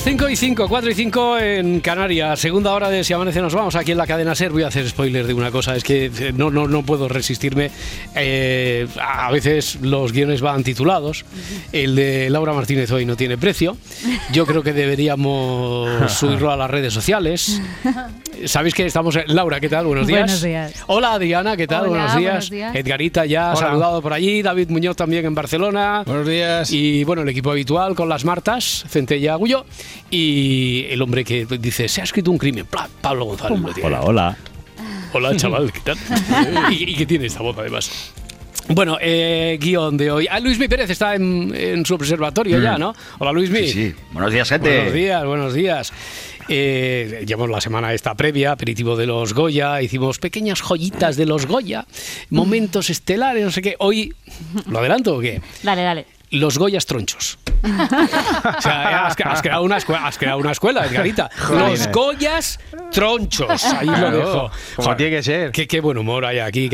Las 5 y 5, 4 y 5 en Canarias, segunda hora de Si Amanece Nos Vamos aquí en la cadena SER. Voy a hacer spoiler de una cosa, es que eh, no, no, no puedo resistirme. Eh, a veces los guiones van titulados. El de Laura Martínez hoy no tiene precio. Yo creo que deberíamos subirlo a las redes sociales. Sabéis que estamos. en- Laura, ¿qué tal? Buenos días. Buenos días. Hola, Diana, ¿qué tal? Hola, buenos, días. buenos días. Edgarita ya ha saludado por allí. David Muñoz también en Barcelona. Buenos días. Y bueno, el equipo habitual con las Martas, Centella Agullo y el hombre que dice, se ha escrito un crimen, Pla- Pablo González. lo tiene. Hola, hola. Hola, chaval, ¿qué tal? y, y que tiene esta voz además. Bueno, eh, guion de hoy. Ah, Luis Mi Pérez está en, en su observatorio ya, ¿no? Hola, Luis Mi. Sí, sí. Buenos días, gente. Buenos días, buenos días. Eh, llevamos la semana esta previa, aperitivo de los Goya, hicimos pequeñas joyitas de los Goya, momentos estelares, no sé qué. Hoy, ¿lo adelanto o qué? Dale, dale. Los Goyas tronchos. O sea, has, has creado una escuela, has creado una escuela, Edgarita. Los Goyas tronchos. Ahí lo Claro, dejo. como tiene que ser. Qué, qué buen humor hay aquí.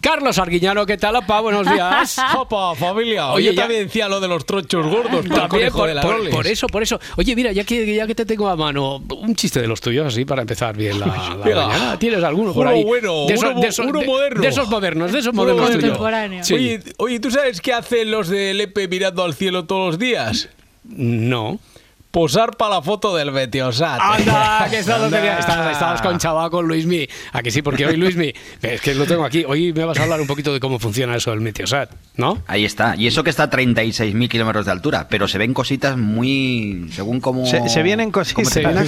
Carlos Arguiñano, ¿qué tal, apa? Buenos días. Opa, familia. Oye, Oye, ya- también decía lo de los tronchos gordos También conejo por, de la por- por eso, por eso. Oye, mira, ya que, ya que te tengo a mano, un chiste de los tuyos, así, para empezar bien la, la Venga. mañana. ¿Tienes alguno por Uno ahí? bueno, de esos, uno de esos- uno de- moderno. De esos modernos, de esos modernos tuyos. contemporáneo. Sí. Oye, oye, ¿tú sabes qué hacen los del EPE mirando al cielo todos los días? No. Posar para la foto del Betiosat. Anda, que estás, Anda. estabas, estabas con chaval con Luismi. ¿A que sí? Porque hoy Luismi, es que lo tengo aquí. Hoy me vas a hablar un poquito de cómo funciona eso del Meteosat, ¿no? Ahí está. Y eso que está a 36.000 kilómetros de altura, pero se ven cositas muy. según cómo. Se, se vienen cositas. Se vienen.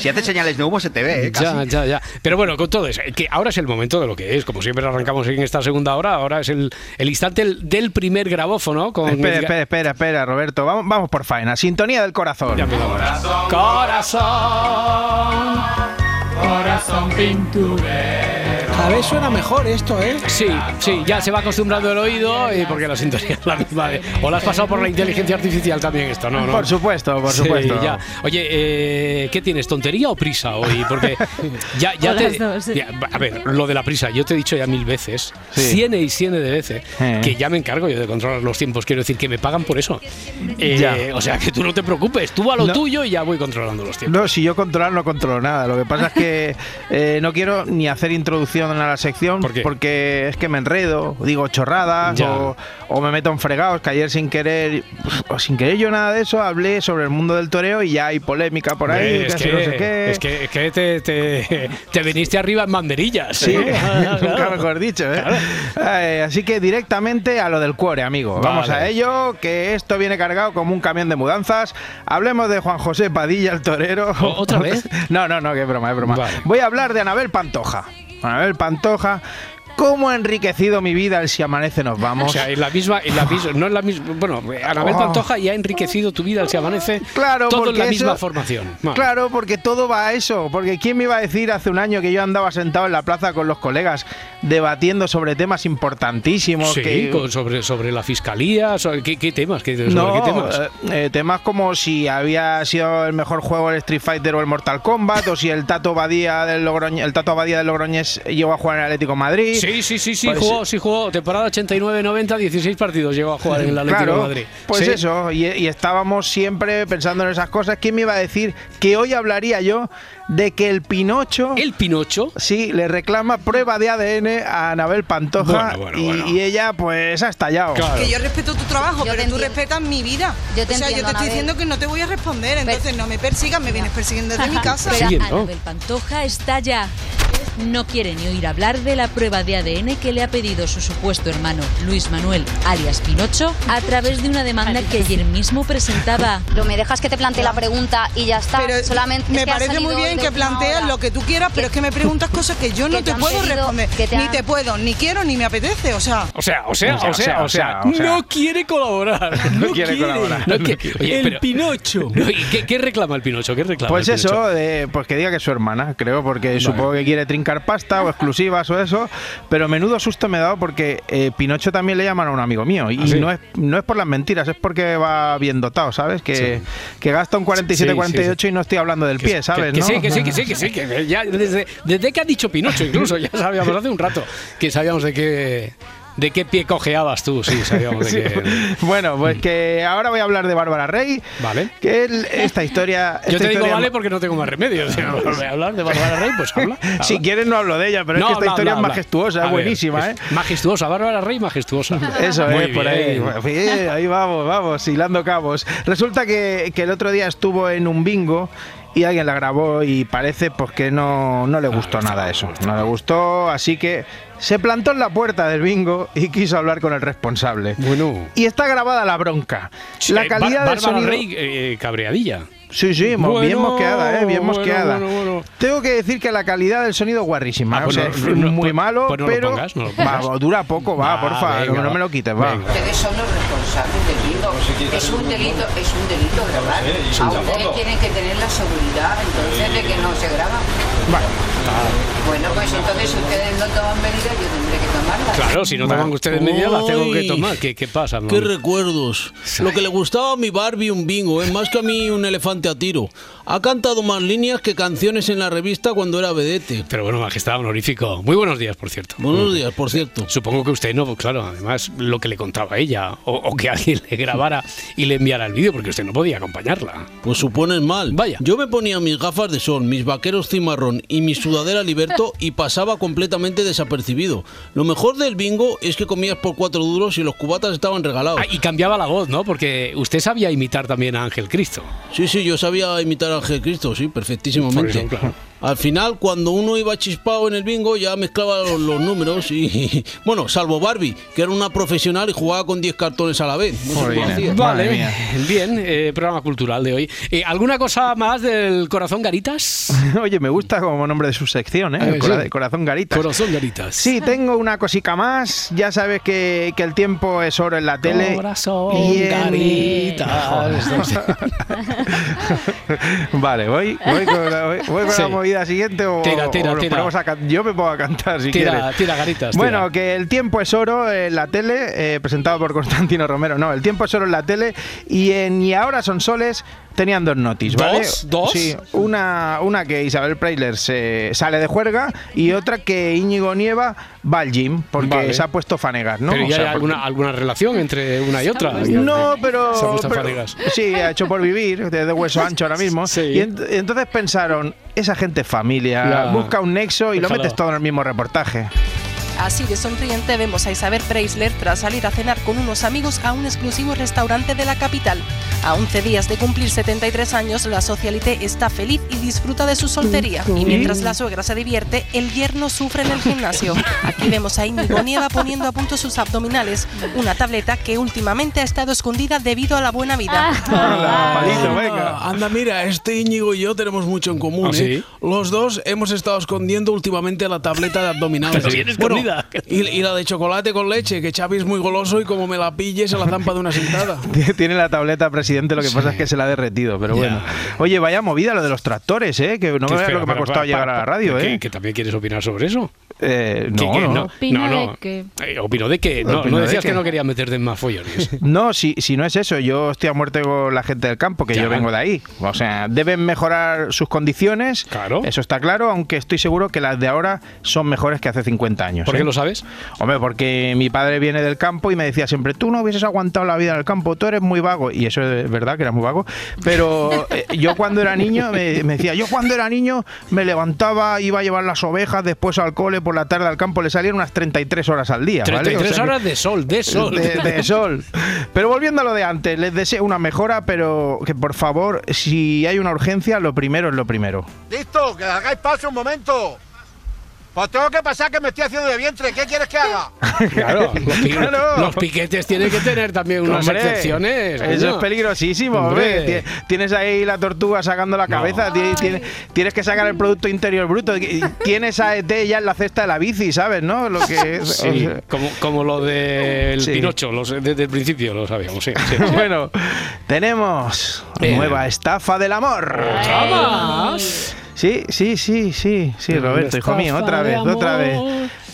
Si haces señales de humo, se te ve, ¿eh? Casi. Ya, ya, ya. Pero bueno, con todo eso, que ahora es el momento de lo que es. Como siempre arrancamos en esta segunda hora, ahora es el, el instante del- primer grabófono. Con Espera, espera, espera, espera, Roberto. Vamos, vamos por faena. Sintonía del corazón. Ya me lo habrá. Corazón. Corazón pinturero. Cada vez suena mejor esto, ¿eh? Sí, sí, ya se va acostumbrando el oído y porque la sintonía es la misma. de- o la has pasado por la inteligencia artificial también esto, ¿no? no? Por supuesto, por Sí, supuesto. ya. Oye, eh, ¿qué tienes? ¿Tontería o prisa hoy? Porque ya, te. las dos, sí. ya, a ver, lo de la prisa, yo te he dicho ya mil veces, Sí. ciene y ciene de veces, Eh. que ya me encargo yo de controlar los tiempos. Quiero decir que me pagan por eso. Eh, Ya. O sea, que tú no te preocupes, tú a lo No. tuyo y ya voy controlando los tiempos. No, si yo controlar no controlo nada. Lo que pasa es que eh, no quiero ni hacer introducción a la sección ¿Por qué? porque es que me enredo, digo chorradas o, o me meto en fregados. Que ayer sin querer, o sin querer yo nada de eso, hablé sobre el mundo del toreo y ya hay polémica por ahí. es, que que, no sé qué. es que, es que te, te, te viniste arriba en banderillas. Sí, ¿eh? nunca mejor dicho, ¿eh? Ay, así que directamente a lo del cuore, amigo. Vamos Vale. a ello, que esto viene cargado como un camión de mudanzas. Hablemos de Juan José Padilla, el torero. ¿O- otra vez? No, no, no, es broma, es broma. Vale. Voy a hablar de Anabel Pantoja. Anabel Pantoja. ¿Cómo ha enriquecido mi vida el si amanece nos O vamos? sea, en la misma, en la misma, no en la misma, bueno, Anabel Oh. Pantoja ya ha enriquecido tu vida al se amanece, Claro, todo en la eso- misma formación. Vale. Claro, porque todo va a eso. Porque ¿quién me iba a decir hace un año que yo andaba sentado en la plaza con los colegas debatiendo sobre temas importantísimos? Sí, que, con- sobre, sobre la fiscalía, sobre, ¿qué, qué temas? ¿Qué, sobre No, qué temas? eh, eh, temas como si había sido el mejor juego el Street Fighter o el Mortal Kombat, o si el Tato Badía del Logroñés, el Tato Badía del Logroñés llegó a jugar en el Atlético de Madrid. Sí, sí, sí, sí, Pues, jugó, sí jugó. Temporada 89-90, 16 partidos llegó a jugar en el Atlético Claro, de Madrid. pues Sí. eso, y, y estábamos siempre pensando en esas cosas. ¿Quién me iba a decir que hoy hablaría yo de que el Pinocho El Pinocho. sí le reclama prueba de ADN a Anabel Pantoja Bueno, bueno, y, bueno. y ella pues ha estallado. Claro. Que yo respeto tu trabajo, Yo pero te tú respetas mi vida. Yo te o sea, yo te estoy Anabel. diciendo que no te voy a responder, entonces no me persigas, me vienes persiguiendo desde mi casa. Sí. Siguiendo. Anabel Pantoja está ya. no quiere ni oír hablar de la prueba de ADN que le ha pedido su supuesto hermano Luis Manuel, alias Pinocho, a través de una demanda que ayer mismo presentaba. Pero me dejas que te plantee la pregunta y ya está. Pero Solamente me es que parece muy bien que planteas lo que tú quieras, pero es que me preguntas cosas que yo no te puedo responder. Ni te puedo, ni quiero, ni me apetece. O sea, O sea, o sea, o sea, o sea, no quiere colaborar. No, quiere colaborar. El Pinocho. No, ¿y qué, reclama el Pinocho? ¿Qué reclama Pues eso, eh, pues que diga que es su hermana, creo, porque supongo que quiere trincar pasta o exclusivas o eso. Pero menudo susto me he dado porque eh, Pinocho también le llaman a un amigo mío. Y ¿Ah, sí? no, es, no es por las mentiras, es porque va bien dotado, ¿sabes? Que, que gasta un 47-48 y no estoy hablando del pie, ¿sabes? Que, que sí, que sí, que sí, que que ya desde, desde que ha dicho Pinocho incluso, ya sabíamos hace un rato que sabíamos de qué de qué pie cojeabas tú, sí, sabíamos de Sí. qué. Bueno, pues que ahora voy a hablar de Bárbara Rey. Vale. Que el- esta historia. Yo te digo vale porque no tengo más remedio. Si no voy a hablar de Bárbara Rey, pues habla. habla. Si quieres no hablo de ella, pero No, es que esta habla, historia habla, es majestuosa, es ver, buenísima, ¿eh? es Majestuosa, Bárbara Rey, majestuosa. Eso Muy es, por ahí. bien, ahí vamos, vamos, hilando cabos. Resulta que, que el otro día estuvo en un bingo y alguien la grabó y parece pues que no, no le gustó nada eso. No le gustó, así que se plantó en la puerta del bingo y quiso hablar con el responsable. Bueno. Y está grabada la bronca. La Eh, calidad Bá- del sonido... Rey, eh, cabreadilla. Sí, sí, Bueno, bien mosqueada, ¿eh? Bien bueno, mosqueada. bueno, bueno. Tengo que decir que la calidad del sonido es guarrísima. Ah, ¿eh? pues o sea, no, es no, muy pues- malo, pues no lo pero pongas, no va, dura poco, va, Va, porfa, venga, no, no me lo quites, va. Venga. Ustedes son los responsables Es un delito, es un delito grabar. A ustedes tienen que tener la seguridad entonces de que no se graba. Bueno, pues entonces si ustedes no toman medidas, yo tendré que tomarlas. Claro, si no toman ustedes medidas, las tengo que tomar. ¿Qué, qué pasa? Qué mamá? recuerdos. Lo que le gustaba a mi Barbie un bingo, es más que a mí un elefante a tiro. Ha cantado más líneas que canciones en la revista cuando era vedete. Pero bueno, majestad honorífico. Muy buenos días, por cierto. Buenos días, por cierto. Supongo que usted no, pues claro, además lo que le contaba ella, o, o que alguien le grabara y le enviara el vídeo, porque usted no podía acompañarla. Pues supones mal. Vaya. Yo me ponía mis gafas de sol, mis vaqueros cimarrón y mi sudadera y pasaba completamente desapercibido. Lo mejor del bingo es que comías por cuatro duros y los cubatas estaban regalados. Ah, y cambiaba la voz, ¿no? Porque usted sabía imitar también a Ángel Cristo. Sí, sí, yo sabía imitar a Ángel Cristo, sí, perfectísimamente. Eso, claro. Al final, cuando uno iba chispado en el bingo, ya mezclaba los, los números y, bueno, salvo Barbie, que era una profesional y jugaba con 10 cartones a la vez. No. Madre Vale, mía. bien, eh, programa cultural de hoy. Eh, ¿Alguna cosa más del corazón Garitas? Oye, me gusta como nombre de su sección, ¿eh? Eh, cora- sí. Corazón Garitas. Corazón Garitas. Sí, tengo una cosica más. Ya sabes que, que el tiempo es oro en la tele. Corazón y en- Garitas. vale, voy, voy con, la, voy- voy con Sí. la movida siguiente o, Tira, tira, o nos tira. ponemos a can- Yo me pongo a cantar si Tira, quieres. tira, Garitas, Bueno, que el tiempo es oro en la tele, eh, presentado por Constantino Romero. No, el tiempo es oro en la tele y en Y ahora son soles tenían dos noticias, ¿vale? ¿Dos? ¿Dos? Sí, una, una que Isabel Preisler se sale de juerga y otra que Íñigo Nieva va al gym porque Vale. se ha puesto fanegas, ¿no? ¿Pero O ya sea, hay porque- alguna, alguna relación entre una y otra? no, pero, Se ha puesto pero- fánegas. sí, ha hecho por vivir, de, de hueso ancho ahora mismo. Sí. Y, ent- entonces pensaron, esa gente es familia, Ya. busca un nexo y lo metes todo en el mismo reportaje. Así de sonriente vemos a Isabel Preisler tras salir a cenar con unos amigos a un exclusivo restaurante de la capital. A 11 días de cumplir 73 años, la socialité está feliz y disfruta de su soltería. Y mientras la suegra se divierte, el yerno sufre en el gimnasio. Aquí vemos a Íñigo Nieva poniendo a punto sus abdominales, una tableta que últimamente ha estado escondida debido a la buena vida. Palito, venga. Anda, anda, mira, este Íñigo y yo tenemos mucho en común. ¿Ah, ¿eh? sí? Los dos hemos estado escondiendo últimamente la tableta de abdominales. Pero bien escondida. y, y la de chocolate con leche, que Xavi es muy goloso y como me la pille se la zampa de una sentada. Tiene la tableta presidente, lo que pasa es que se la ha derretido, pero bueno. Oye, vaya movida lo de los tractores, ¿eh? Que no me veas lo que me ha costado pa- llegar a la radio, ¿que- ¿eh? ¿Que también quieres opinar sobre eso? Eh, ¿Que- no, que no. Opina no, de que- Eh, opino de que no, Opino no de decías que que- no querías meterte en más follones. No, si, si no es eso, yo estoy a muerte con la gente del campo, que Ya. yo vengo de ahí. O sea, deben mejorar sus condiciones, Claro. eso está claro, aunque estoy seguro que las de ahora son mejores que hace 50 años. ¿Por qué lo sabes? Hombre, porque mi padre viene del campo y me decía siempre, tú no hubieses aguantado la vida en el campo, tú eres muy vago. Y eso es verdad que era muy vago. Pero eh, yo cuando era niño, me, me decía, yo cuando era niño me levantaba, iba a llevar las ovejas, después al cole, por la tarde al campo, le salían unas 33 horas al día. ¿vale? O 33 sea que- horas de sol, de sol. de, de sol. Pero volviendo a lo de antes, les deseo una mejora, pero que por favor, si hay una urgencia, lo primero es lo primero. ¡Listo! ¡Que hagáis paso un momento! Pues tengo que pasar que me estoy haciendo de vientre. ¿Qué quieres que haga? Claro, los, pi- Claro. los piquetes tienen que tener también unas Hombre, excepciones. Eso coño. es peligrosísimo, Hombre. hombre. Ti- Tienes ahí la tortuga sacando la cabeza, ti- tiene- tienes que sacar el Producto Interior Bruto. Tienes a ET ya en la cesta de la bici, ¿sabes? ¿No? Lo que es- Sí, o sea, como, como lo del Sí. Pinocho, los- desde el principio lo sabíamos. Sí, sí. bueno, tenemos Eh. nueva estafa del amor. ¿Otra más? Sí, sí, sí, sí, sí, Roberto, hijo mío, otra vez, otra vez.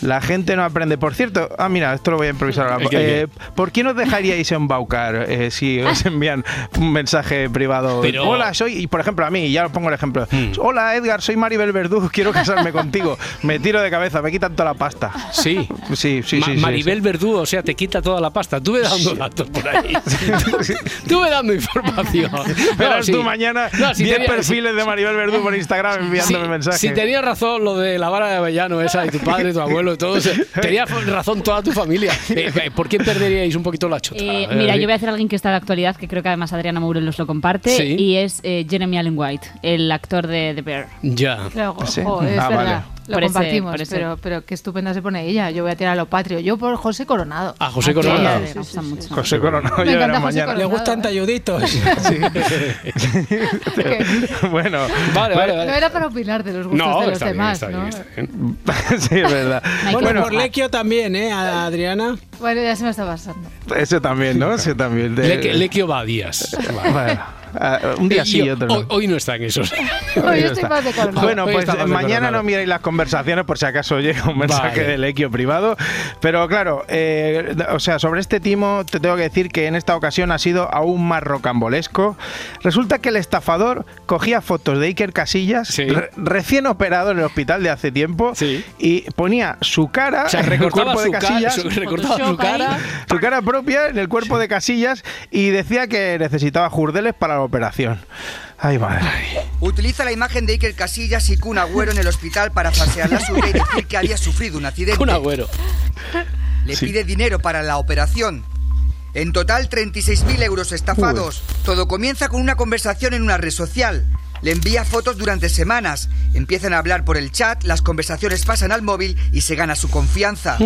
La gente no aprende. Por cierto, ah, mira, esto lo voy a improvisar ahora. ¿El qué, Eh, ¿Por qué nos dejaríais embaucar eh, si os envían un mensaje privado? Pero- Hola, soy, y por ejemplo, a mí, ya os pongo el ejemplo. Hmm. Hola, Edgar, soy Maribel Verdú, quiero casarme contigo. Me tiro de cabeza, me quitan toda la pasta. Sí. Sí, sí, Ma- sí. sí, Maribel Verdú, o sea, te quita toda la pasta. Tú ve dando datos por ahí. tú ve dando información. Verás No, sí. tú mañana No, si 10 tenía- perfiles de Maribel Verdú por Instagram enviándome mensajes. si tenías razón lo de la vara de Avellano esa y tu padre, tu abuelo y todo, se- tenía razón toda tu familia. Eh, eh, ¿Por qué perderíais un poquito la chota? Eh, Eh, mira, yo voy a hacer a alguien que está de actualidad, que creo que además Adriana Morelos lo comparte, Sí. y es eh, Jeremy Allen White, el actor de The Bear. Ya. Claro, Sí. jo, es Ah, verdad. vale. Lo ese- compartimos, ese- pero, pero qué estupenda se pone ella. Yo voy a tirar a lo patrio. Yo por José Coronado. Ah, José Coronado. sí, Me sí, sí. José Coronado encanta José mañana. Le Coronado. gustan talluditos. bueno, Vale, vale, No era para opinar de los gustos No, de los está bien, demás, está bien, ¿no? está bien. sí, es verdad. Bueno, Bueno, por Lequio también, ¿eh? A Adriana. Bueno, ya se me está pasando. ese también, ¿no? Ese también. de- Lequio va a días. Bueno, ah, un día sí y otro no. hoy, hoy no está en esos. Hoy Ya estoy está. más de Coronado. Bueno, Hoy pues mañana no miréis las conversaciones por si acaso llega un mensaje Vale. del Equio privado. Pero claro, eh, o sea, sobre este timo te tengo que decir que en esta ocasión ha sido aún más rocambolesco. Resulta que el estafador cogía fotos de Iker Casillas, Sí. re- recién operado en el hospital de hace tiempo, Sí. y ponía su cara O sea, en el recortaba cuerpo su, de ca- Casillas. su- recortaba su ahí. cara. su cara propia en el cuerpo de Casillas y decía que necesitaba jurdeles para la operación. Ay, madre. Utiliza la imagen de Iker Casillas y Kun Agüero en el hospital para falsear la suya y decir que había sufrido un accidente. Un agüero. Le pide dinero para la operación. En total, 36.000 euros estafados. Todo comienza con una conversación en una red social. Le envía fotos durante semanas. Empiezan a hablar por el chat, las conversaciones pasan al móvil y se gana su confianza.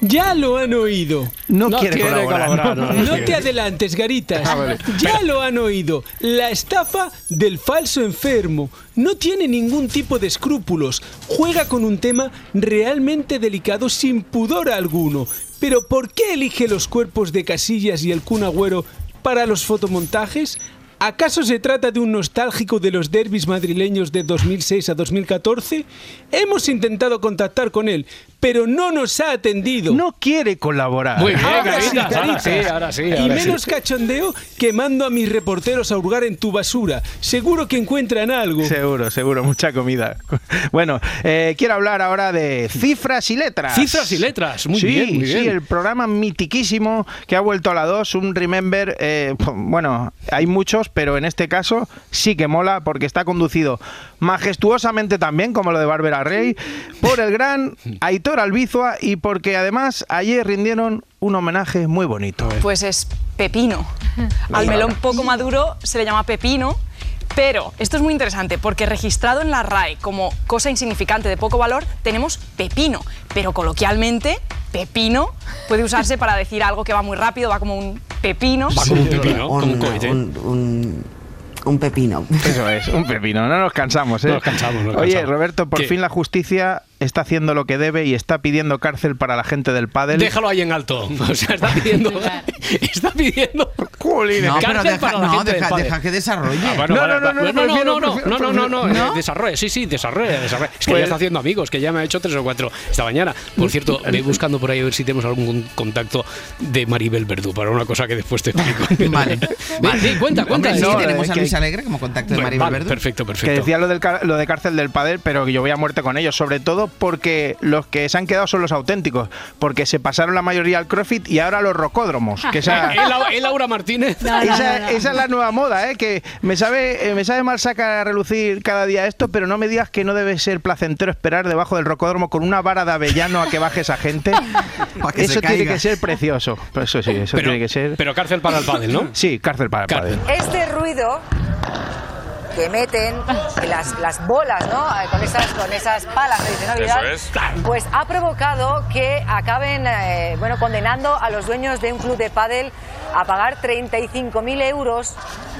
Ya lo han oído. No, No quiere, quiere colaborar. colaborar, no, te adelantes, Garitas. Ah, vale. Ya lo han oído. La estafa del falso enfermo. No tiene ningún tipo de escrúpulos. Juega con un tema realmente delicado sin pudor alguno. Pero ¿por qué elige los cuerpos de Casillas y el Kun Agüero para los fotomontajes? ¿Acaso se trata de un nostálgico de los derbis madrileños de 2006 a 2014? Hemos intentado contactar con él, pero no nos ha atendido. No quiere colaborar. Muy bien, Ahora sí, ahora sí, ahora sí. Y sí. menos cachondeo que mando a mis reporteros a hurgar en tu basura. Seguro que encuentran algo. Seguro, seguro, mucha comida. Bueno, eh, quiero hablar ahora de cifras y letras. Cifras y letras, muy sí, bien, muy bien. Sí, el programa mitiquísimo que ha vuelto a la 2, un Remember. eh, bueno, hay muchos, pero en este caso sí que mola porque está conducido majestuosamente también, como lo de Bárbara Rey, por el gran Aitor Albizua y porque además ayer rindieron un homenaje muy bonito. Pues es pepino. Al melón poco maduro se le llama pepino. Pero esto es muy interesante porque registrado en la RAE como cosa insignificante de poco valor tenemos pepino, pero coloquialmente pepino puede usarse para decir algo que va muy rápido, va como un pepino. Va como un pepino, como un Un- cohete. un- un- un pepino. Eso es, un pepino, no nos cansamos, ¿eh? No nos cansamos, no nos Oye, cansamos. Roberto, por ¿Qué? fin la justicia está haciendo lo que debe y está pidiendo cárcel para la gente del pádel. Déjalo ahí en alto. O sea, está pidiendo. está pidiendo. No, pero cárcel deja, para la no, gente del deja, deja que desarrolle. Ah, bueno, No, vale, no, no, no, no, no, prefiero- no, no, prefiero- no, no, no, no, ¿No? eh, desarrolla, sí, sí, desarrolla, desarrolla. Es que Pues- ya está haciendo amigos, que ya me ha hecho tres o cuatro esta mañana. Por cierto, voy buscando por ahí a ver si tenemos algún contacto de Maribel Verdú para una cosa que después te explico. Vale, vale. Sí, cuenta, cuenta. Hombre, sí, No, tenemos eh, a que- Luis Alegre como contacto de Maribel vale, Verdú. perfecto, Que perfecto. decía lo, del, car- lo de cárcel del pádel, pero que yo voy a muerte con ellos, sobre todo porque los que se han quedado son los auténticos, porque se pasaron la mayoría al CrossFit y ahora los rocódromos, que esa, ¿Eh, Lau- Laura Martínez. esa, esa es la nueva moda, ¿eh? que me sabe, eh, me sabe mal sacar a relucir cada día esto, pero no me digas que no debe ser placentero esperar debajo del rocódromo con una vara de avellano a que baje esa gente. Que eso tiene que ser precioso. Pues Eso sí, eso Pero, tiene que ser. pero cárcel para el pádel, ¿no? Sí, cárcel para el Cárcel. pádel. Este ruido que meten las, las bolas, ¿no? Eh, Con esas, con esas palas Eso es. pues ha provocado que acaben, eh, bueno, condenando a los dueños de un club de pádel a pagar 35.000 euros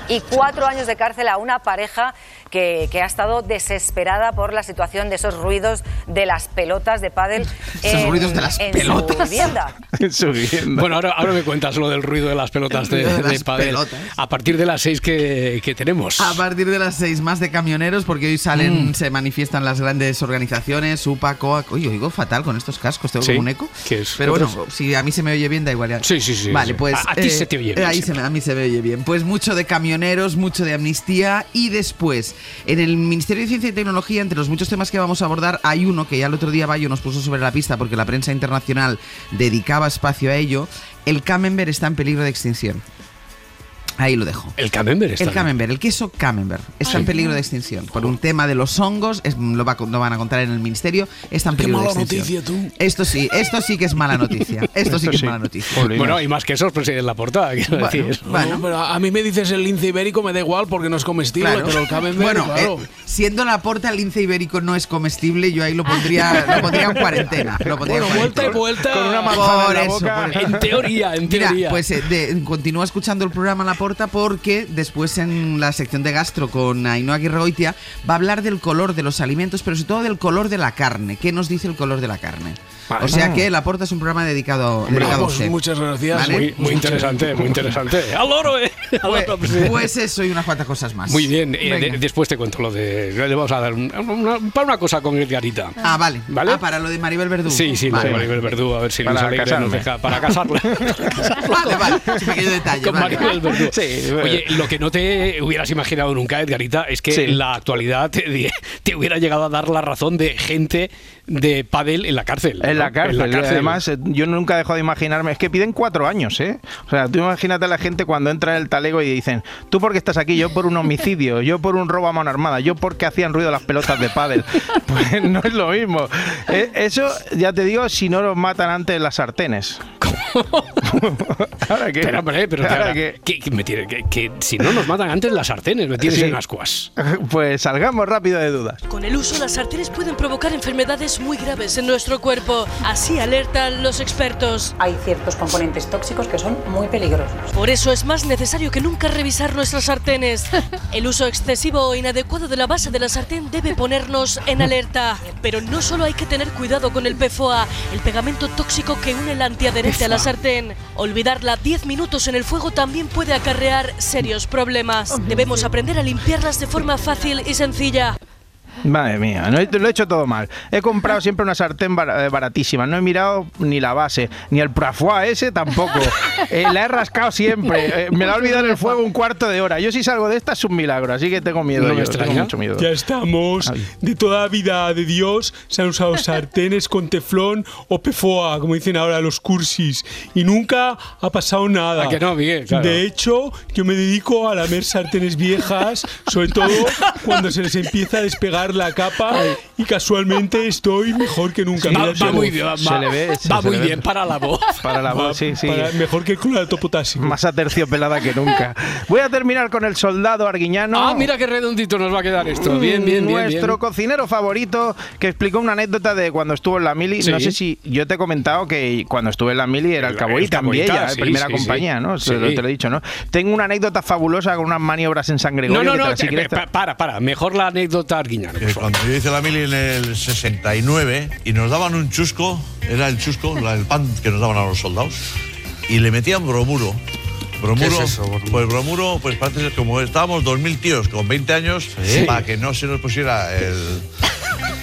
y cuatro años de cárcel a una pareja que, que ha estado desesperada por la situación de esos ruidos de las pelotas de pádel Esos en, ruidos de las en pelotas. su vivienda. Bueno, ahora, ahora me cuentas lo del ruido de las pelotas de, de de las pádel. pelotas. A partir de las seis que, que tenemos. A partir de las seis más de camioneros, porque hoy salen, se manifiestan las grandes organizaciones, UPA, COAC. Oye, oigo fatal con estos cascos, tengo Sí, como un eco. ¿qué es? Pero ¿Qué bueno, si a mí se me oye bien, da igual. ya. Sí, sí, sí, Vale, sí. pues. A- a ti se te oye bien, Ahí se me- a mí se me oye bien. Pues mucho de camioneros, mucho de amnistía y después, en el Ministerio de Ciencia y Tecnología, entre los muchos temas que vamos a abordar, hay uno que ya el otro día Bayo nos puso sobre la pista porque la prensa internacional dedicaba espacio a ello. El camembert está en peligro de extinción. Ahí lo dejo. El camembert está El bien. camembert, el queso camembert, está en peligro de extinción. Por un tema de los hongos, es- lo, va- lo van a contar en el ministerio, está en Qué peligro de mala extinción. noticia, tú. Esto sí, esto sí que es mala noticia. Esto, sí que sí. es mala noticia. Bueno, hay más quesos, pero sí en la portada, quiero Bueno, decir. bueno. pero a mí me dices el lince ibérico, me da igual porque no es comestible, Claro. pero el camembert, bueno, claro. eh, siendo la porta el lince ibérico no es comestible, yo ahí lo pondría, lo pondría en cuarentena. Lo pondría en Bueno, vuelta y vuelta. Con una manzana Por en la eso, boca. por eso. En teoría, en Mira, teoría. pues eh, de- continúa escuchando el programa La Porta porque después en la sección de gastro con Ainhoa Aguirregoitia va a hablar del color de los alimentos, pero sobre todo del color de la carne. ¿Qué nos dice el color de la carne? Vale. O sea que La Porta es un programa dedicado, Hombre, dedicado a usted. muchas gracias. ¿Vale? Muy, muy interesante, muy interesante. ¡Al loro, eh! Al Pues, pues eso y unas cuantas cosas más. Muy bien, eh, de- después te cuento lo de. Le vamos a dar una, para una cosa con Edgarita. Ah, vale. ¿Vale? Ah, para lo de Maribel Verdú. Sí, sí, lo de. Maribel Verdú, a ver si Para Luis Alegre nos deja para casarla. Vale, vale. Es un pequeño detalle. Con vale. Maribel Verdú. Sí, Oye, lo que no te hubieras imaginado nunca, Edgarita, es que Sí. la actualidad te hubiera llegado a dar la razón de gente de pádel en la cárcel. En ¿no? la cárcel. En la cárcel. Además, eh, yo nunca dejo de imaginarme. Es que piden cuatro años, ¿eh? O sea, tú imagínate a la gente cuando entra en el talego y dicen: Tú porque estás aquí, yo por un homicidio, yo por un robo a mano armada, yo porque hacían ruido las pelotas de pádel. Pues no es lo mismo. Eh, Eso, ya te digo, si no los matan antes las sartenes. ¿Ahora qué? Pero, hombre, pero ¿Ahora qué? que, que me tiene- que- que si no nos matan antes las sartenes, me tienes Sí. en ascuas. Pues salgamos rápido de dudas. Con el uso, las sartenes pueden provocar enfermedades muy graves en nuestro cuerpo. Así alertan los expertos. Hay ciertos componentes tóxicos que son muy peligrosos. Por eso es más necesario que nunca revisar nuestras sartenes. El uso excesivo o inadecuado de la base de la sartén debe ponernos en alerta. Pero no solo hay que tener cuidado con el PFOA, el pegamento tóxico que une el antiadherente la sartén. Olvidarla 10 minutos en el fuego también puede acarrear serios problemas. Debemos aprender a limpiarlas de forma fácil y sencilla. Madre mía, no he- lo he hecho todo mal. He comprado siempre una sartén bar- eh, baratísima. No he mirado ni la base, ni el prafois ese tampoco. Eh, la he rascado siempre. Eh, me la he olvidado en el fuego un cuarto de hora. Yo si salgo de esta es un milagro, así que tengo miedo. No me yo, extraña. tengo mucho miedo. Ya estamos. De toda la vida de Dios se han usado sartenes con teflón o pefoa, como dicen ahora los cursis. Y nunca ha pasado nada. ¿A que no, Miguel? Claro. De hecho, yo me dedico a lamer sartenes viejas, sobre todo cuando se les empieza a despegar la capa y casualmente estoy mejor que nunca. Va, Mira, va tengo- muy bien, va, Se le ve, se- va se muy le ve. bien para la voz. Para la Va voz, sí, sí. para- mejor que clorato potásico. Más aterciopelada que nunca. Voy a terminar con el soldado arguiñano. Ah, mira qué redondito nos va a quedar esto. Bien, bien, bien. Nuestro bien. cocinero favorito que explicó una anécdota de cuando estuvo en la mili. Sí. No sé si yo te he comentado que cuando estuve en la mili era el El- Caboí el también, ya, sí, primera sí, compañía, sí. ¿no? Sí. Te, lo, te lo he dicho, ¿no? Tengo una anécdota fabulosa con unas maniobras en San No, no, que te no, que- quieres te- pa- para, para. Mejor la anécdota arguiñana. Cuando yo hice la mili en el 69 y nos daban un chusco, era el chusco, el pan que nos daban a los soldados, y le metían bromuro. Bromuro, ¿Qué es eso, bromuro? pues bromuro, pues parece ser como estábamos 2.000 tíos con 20 años, Sí. para que no se nos pusiera el,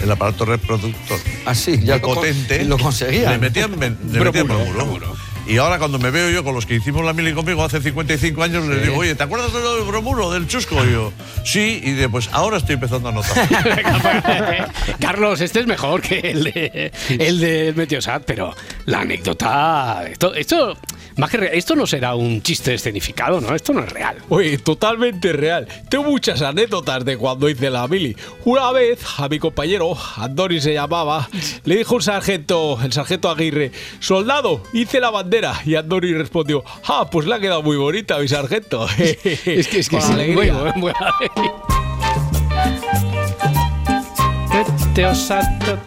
el aparato reproductor Así, ya lo con- potente. y lo conseguían. Le metían, le metían Bromuro, bromuro. Y ahora cuando me veo yo con los que hicimos la mili conmigo hace 55 años, les digo, oye, ¿te acuerdas de lo del bromuro, del chusco? Y yo, sí, y de, pues ahora estoy empezando a notar. Carlos, este es mejor que el de el del Meteosat, pero la anécdota. Esto, esto, más que esto no será un chiste escenificado, ¿no? Esto no es real. Oye, totalmente real. Tengo muchas anécdotas de cuando hice la mili. Una vez a mi compañero, Andoni se llamaba, le dijo un sargento, el sargento Aguirre, soldado, hice la bandera. Y Andoni respondió, ah, pues le ha quedado muy bonita mi sargento. es que es que Teo santo,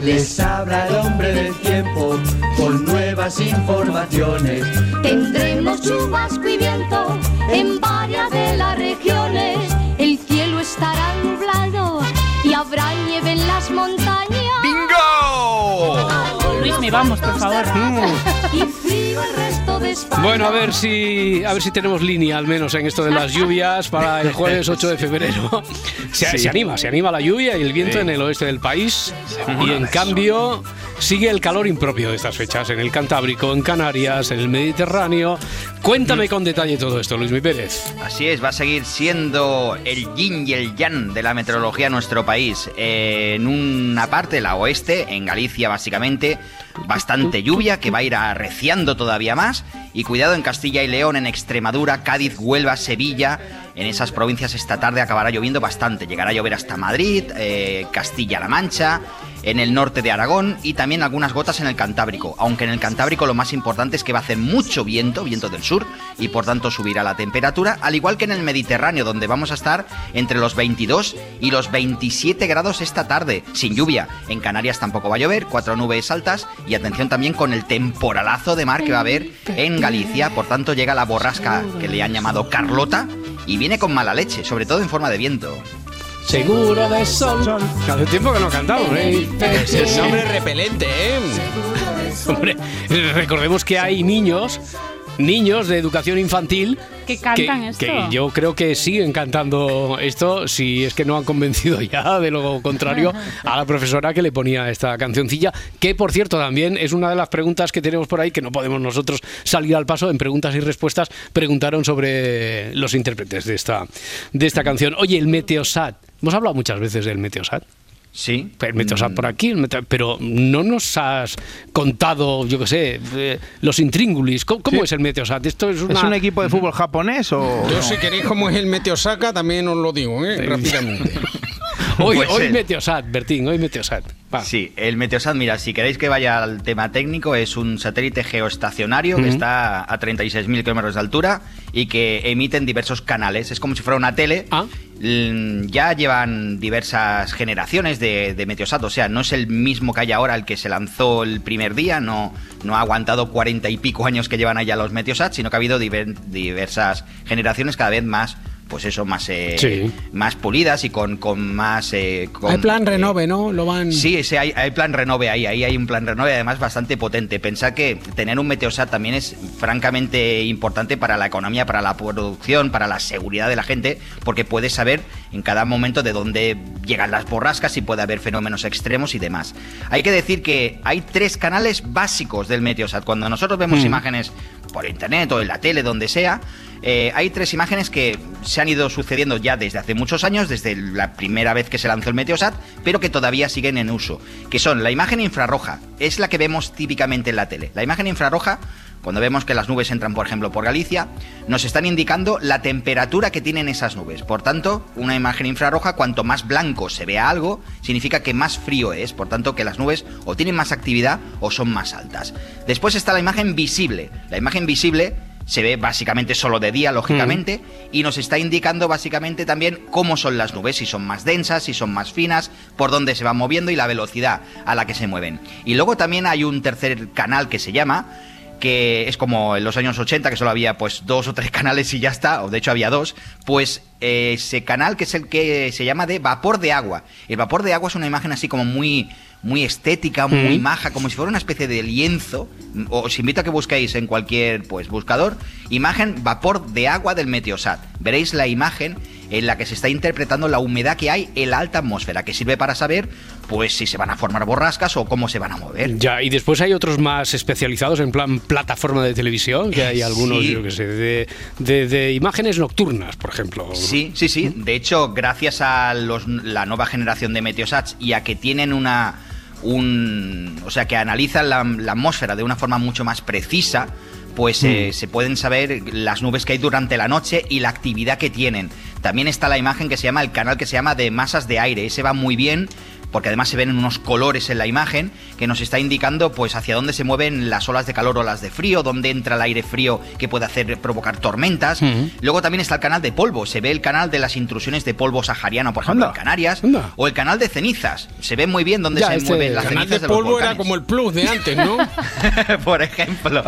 les habla el hombre del tiempo con nuevas informaciones. Tendremos chubasco y viento en varias de las regiones. El cielo estará nublado y habrá nieve en las montañas. ¡Bingo! Luis, me vamos, por favor. Y frío el resto de España. Bueno, a ver si a ver si tenemos línea al menos en esto de las lluvias para el jueves 8 de febrero. Se, Sí. se anima, se anima la lluvia y el viento Sí. en el oeste del país y mola en cambio sigue el calor impropio de estas fechas en el Cantábrico, en Canarias, en el Mediterráneo. Cuéntame con detalle todo esto, Luis Mi. Así es, va a seguir siendo el yin y el yang de la meteorología en nuestro país. En una parte, la oeste, en Galicia básicamente, bastante lluvia que va a ir arreciando todavía más. Y cuidado en Castilla y León, en Extremadura, Cádiz, Huelva, Sevilla. En esas provincias esta tarde acabará lloviendo bastante. Llegará a llover hasta Madrid, eh, Castilla-La Mancha, en el norte de Aragón y también algunas gotas en el Cantábrico. Aunque en el Cantábrico lo más importante es que va a hacer mucho viento, viento del sur, y por tanto subirá la temperatura, al igual que en el Mediterráneo, donde vamos a estar entre los 22 y los 27 grados esta tarde, sin lluvia. En Canarias tampoco va a llover, cuatro nubes altas y atención también con el temporalazo de mar que va a haber en Galicia. Por tanto, llega la borrasca que le han llamado Carlota y viene con mala leche, sobre todo en forma de viento. Seguro de sol. Hace tiempo que no cantamos, ¿eh? Es el nombre repelente, ¿eh? Hombre, recordemos que hay niños, niños de educación infantil Que cantan esto. que yo creo que siguen cantando esto, si es que no han convencido ya de lo contrario a la profesora que le ponía esta cancioncilla, que por cierto también es una de las preguntas que tenemos por ahí, que no podemos nosotros salir al paso, en preguntas y respuestas preguntaron sobre los intérpretes de esta, de esta canción. Oye, el Meteosat, hemos hablado muchas veces del Meteosat. Sí. El Meteosat por aquí, pero no nos has contado, yo qué sé, eh, los intríngulis. ¿Cómo, cómo Sí. es el Meteosat? Esto es, una... ¿Es un equipo de fútbol japonés o...? Yo si queréis cómo es el Meteosaka también os lo digo, ¿eh? Rápidamente. Hoy, Pues hoy el- Meteosat, Bertín, hoy Meteosat. Va. Sí, el Meteosat, mira, si queréis que vaya al tema técnico, es un satélite geoestacionario que está a 36.000 kilómetros de altura y que emite en diversos canales. Es como si fuera una tele. Ah. Mm, Ya llevan diversas generaciones de, de Meteosat, o sea, no es el mismo que hay ahora el que se lanzó el primer día, no, no ha aguantado cuarenta y pico años que llevan allá los Meteosat, sino que ha habido diver- diversas generaciones cada vez más, pues eso, más, eh, Sí. más pulidas y con, con más... eh, con- Hay plan renove, ¿no? Lo van... Sí, ese hay, hay plan renove ahí, ahí hay un plan renove además bastante potente. Pensad que tener un Meteosat también es francamente importante para la economía, para la producción, para la seguridad de la gente, porque puedes saber en cada momento de dónde llegan las borrascas y puede haber fenómenos extremos y demás. Hay que decir que hay tres canales básicos del Meteosat. Cuando nosotros vemos Mm. imágenes por internet o en la tele, donde sea, eh, hay tres imágenes que se han ido sucediendo ya desde hace muchos años, desde la primera vez que se lanzó el Meteosat, pero que todavía siguen en uso, que son la imagen infrarroja, es la que vemos típicamente en la tele. La imagen infrarroja, cuando vemos que las nubes entran, por ejemplo, por Galicia, nos están indicando la temperatura que tienen esas nubes. Por tanto, una imagen infrarroja, cuanto más blanco se vea algo, significa que más frío es, por tanto que las nubes o tienen más actividad o son más altas. Después está la imagen visible. La imagen visible se ve básicamente solo de día, lógicamente, y nos está indicando básicamente también cómo son las nubes, si son más densas, si son más finas, por dónde se van moviendo y la velocidad a la que se mueven. Y luego también hay un tercer canal que se llama que es como en los años 80, que solo había pues dos o tres canales y ya está, o de hecho había dos, pues eh, ese canal que es el que se llama de vapor de agua. El vapor de agua es una imagen así como muy muy estética, muy Mm. maja, como si fuera una especie de lienzo. Os invito a que busquéis en cualquier pues buscador imagen vapor de agua del Meteosat. Veréis la imagen en la que se está interpretando la humedad que hay en la alta atmósfera, que sirve para saber pues si se van a formar borrascas o cómo se van a mover. Ya, y después hay otros más especializados en plan plataforma de televisión, que hay algunos, Sí. yo que sé, de, de- de imágenes nocturnas, por ejemplo. Sí, sí, sí. De hecho, gracias a los- la nueva generación de Meteosats y a que tienen una. Un, o sea, que analizan la, la atmósfera de una forma mucho más precisa, pues eh, se pueden saber las nubes que hay durante la noche y la actividad que tienen. También está la imagen que se llama, el canal que se llama de masas de aire. Ese va muy bien porque además se ven unos colores en la imagen que nos está indicando pues hacia dónde se mueven las olas de calor o las de frío, dónde entra el aire frío que puede hacer provocar tormentas. Luego también está el canal de polvo, se ve el canal de las intrusiones de polvo sahariano, por ejemplo, en Canarias, o el canal de cenizas. Se ve muy bien dónde Ya, se este mueven las canal cenizas de de, los polvo era como el plus de antes, ¿no? por ejemplo.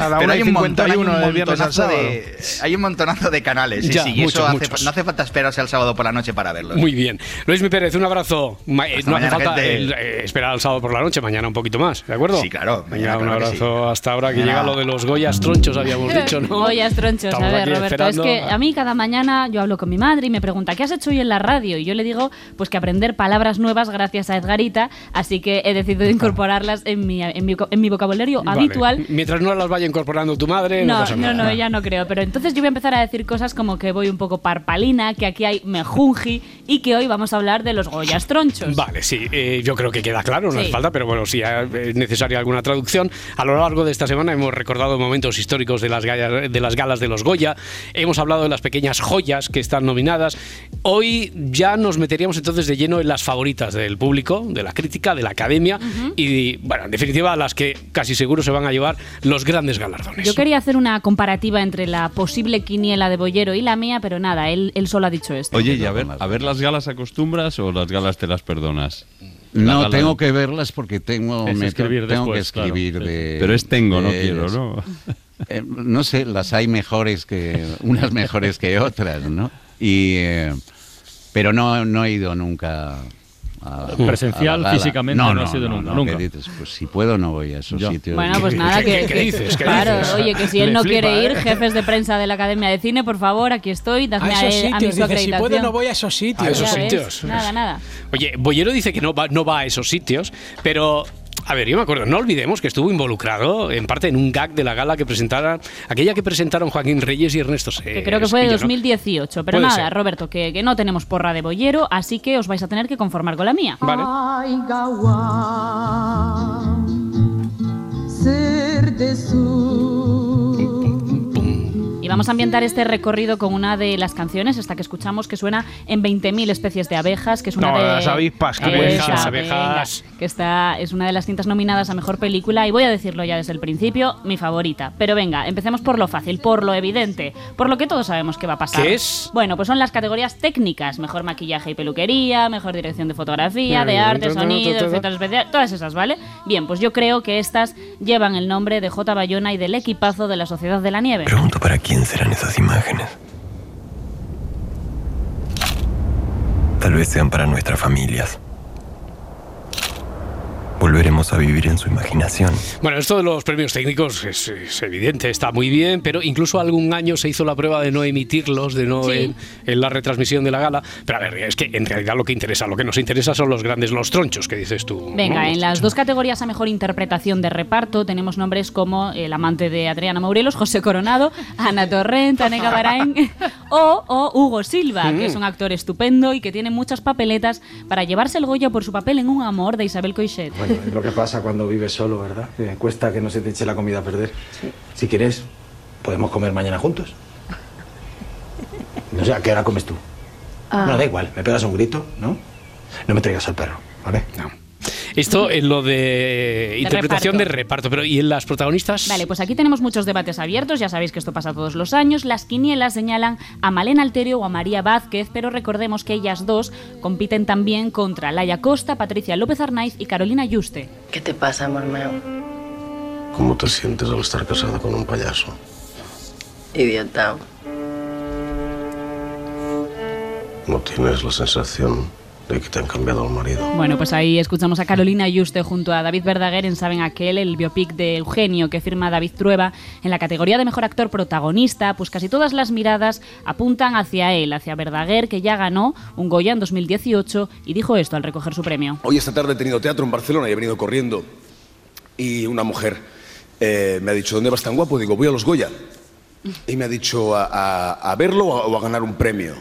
A la Pero hay un montón, hay un 51 del viernes al montonazo de, hay un montonazo de canales. Sí, Ya, sí, y muchos, eso hace- no hace falta esperarse al sábado por la noche para verlo. Muy bien. Luis Mi Pérez, un abrazo. Eh, Hasta no hace falta gente. el, eh, esperar al sábado por la noche, mañana un poquito más, ¿de acuerdo? Sí, claro, mañana un claro abrazo hasta ahora que Mañana- llega lo de los Goyas tronchos, habíamos dicho, ¿no? Goyas tronchos, Estamos a ver, Roberto, esperando es que a mí cada mañana yo hablo con mi madre y me pregunta, ¿qué has hecho hoy en la radio? Y yo le digo, pues que aprender palabras nuevas gracias a Edgarita, así que he decidido incorporarlas en mi, en mi, en mi vocabulario Vale. habitual. Mientras no las vaya incorporando tu madre, no, No, pasa no, no, ya no creo. Pero entonces yo voy a empezar a decir cosas como que voy un poco parpalina, que aquí hay mejunji y que hoy vamos a hablar de los Goyas tronchos. Vale, sí, eh, yo creo que queda claro, no Sí. hace falta, pero bueno, si es necesaria alguna traducción. A lo largo de esta semana hemos recordado momentos históricos de las, gallas- de las galas de los Goya, hemos hablado de las pequeñas joyas que están nominadas. Hoy ya nos meteríamos entonces de lleno en las favoritas del público, de la crítica, de la academia y, bueno, en definitiva, las que casi seguro se van a llevar los grandes galardones. Yo quería hacer una comparativa entre la posible quiniela de Bollero y la mía, pero nada, él, él solo ha dicho esto. Oye, y a ver, a ver las galas acostumbras o las galas te las perdonas? No, tengo que verlas porque tengo, Es me- escribir tengo después, que escribir claro. de. Pero es tengo, no quiero. ¿no? Eh, no sé, las hay mejores que. unas mejores que otras, ¿no? Y. eh, pero no, no he ido nunca. A, Presencial, a la gala. físicamente, no has ido nunca, ¿qué nunca. dices? Pues si puedo, no voy a esos sitios. Bueno, pues nada, que, que- claro, oye, que si él Le no flipa, quiere ir, ¿eh? jefes de prensa de la Academia de Cine, por favor, aquí estoy, dadme A a, él- a mí su dice, si acreditación. puedo, no voy a esos sitios. A esos sitios. Nada, nada. Oye, Bollero dice que no va, no va a esos sitios, pero. A ver, yo me acuerdo, no olvidemos que estuvo involucrado en parte en un gag de la gala que presentaron, aquella que presentaron Joaquín Reyes y Ernesto Se- Que creo que fue de Esquillo, ¿no? 2018. Pero Puede nada, ser. Roberto, que, que no tenemos porra de bollero, así que os vais a tener que conformar con la mía. Ay, Y vamos a ambientar este recorrido con una de las canciones, esta que escuchamos, que suena en 20.000 especies de abejas, que es una No, de las avispas, venga, que está, es una de las cintas nominadas a Mejor Película, y voy a decirlo ya desde el principio, mi favorita. Pero venga, empecemos por lo fácil, por lo evidente, por lo que todos sabemos que va a pasar. ¿Qué es? Bueno, pues son las categorías técnicas, mejor maquillaje y peluquería, mejor dirección de fotografía, de arte, sonido, efectos especiales, todas esas, ¿vale? Bien, pues yo creo que estas llevan el nombre de J. Bayona y del equipazo de la Sociedad de la Nieve. Pregunto para quién serán esas imágenes. Tal vez sean para nuestras familias. Volveremos a vivir en su imaginación. Bueno, esto de los premios técnicos es, es evidente, está muy bien, pero incluso algún año se hizo la prueba de no emitirlos, de no Sí. en, en la retransmisión de la gala. Pero a ver, es que en realidad lo que interesa, lo que nos interesa son los grandes, los tronchos que dices tú. ¿no? Venga, en las dos categorías a mejor interpretación de reparto tenemos nombres como el amante de Adriana Morelos, José Coronado, Ana Torrent, Anega Barain o, o Hugo Silva, Mm. que es un actor estupendo y que tiene muchas papeletas para llevarse el Goya por su papel en Un amor de Isabel Coixet. Bueno, es lo que pasa cuando vives solo, ¿verdad? Que cuesta que no se te eche la comida a perder. Si quieres, podemos comer mañana juntos. No sé, ¿a qué hora comes tú? Ah. Bueno, da igual, me pegas un grito, ¿no? No me traigas al perro, ¿vale? No. Esto en lo de interpretación reparto. de reparto, pero ¿y en las protagonistas? Vale, pues aquí tenemos muchos debates abiertos, ya sabéis que esto pasa todos los años. Las quinielas señalan a Malena Alterio o a María Vázquez, pero recordemos que ellas dos compiten también contra Laia Costa, Patricia López Arnaiz y Carolina Yuste. ¿Qué te pasa, amor mío? ¿Cómo te sientes al estar casada con un payaso? Idiota. ¿No tienes la sensación de que te han cambiado el marido? Bueno, pues ahí escuchamos a Carolina Yuste junto a David Verdaguer en Saben Aquel, el biopic de Eugenio que firma David Trueba. En la categoría de mejor actor protagonista, pues casi todas las miradas apuntan hacia él, hacia Verdaguer, que ya ganó un Goya en 2018 y dijo esto al recoger su premio. Hoy esta tarde he tenido teatro en Barcelona y he venido corriendo. Y una mujer eh, me ha dicho, ¿dónde vas tan guapo? Digo, voy a los Goya. Y me ha dicho, ¿a, a- a verlo o a, o a ganar un premio?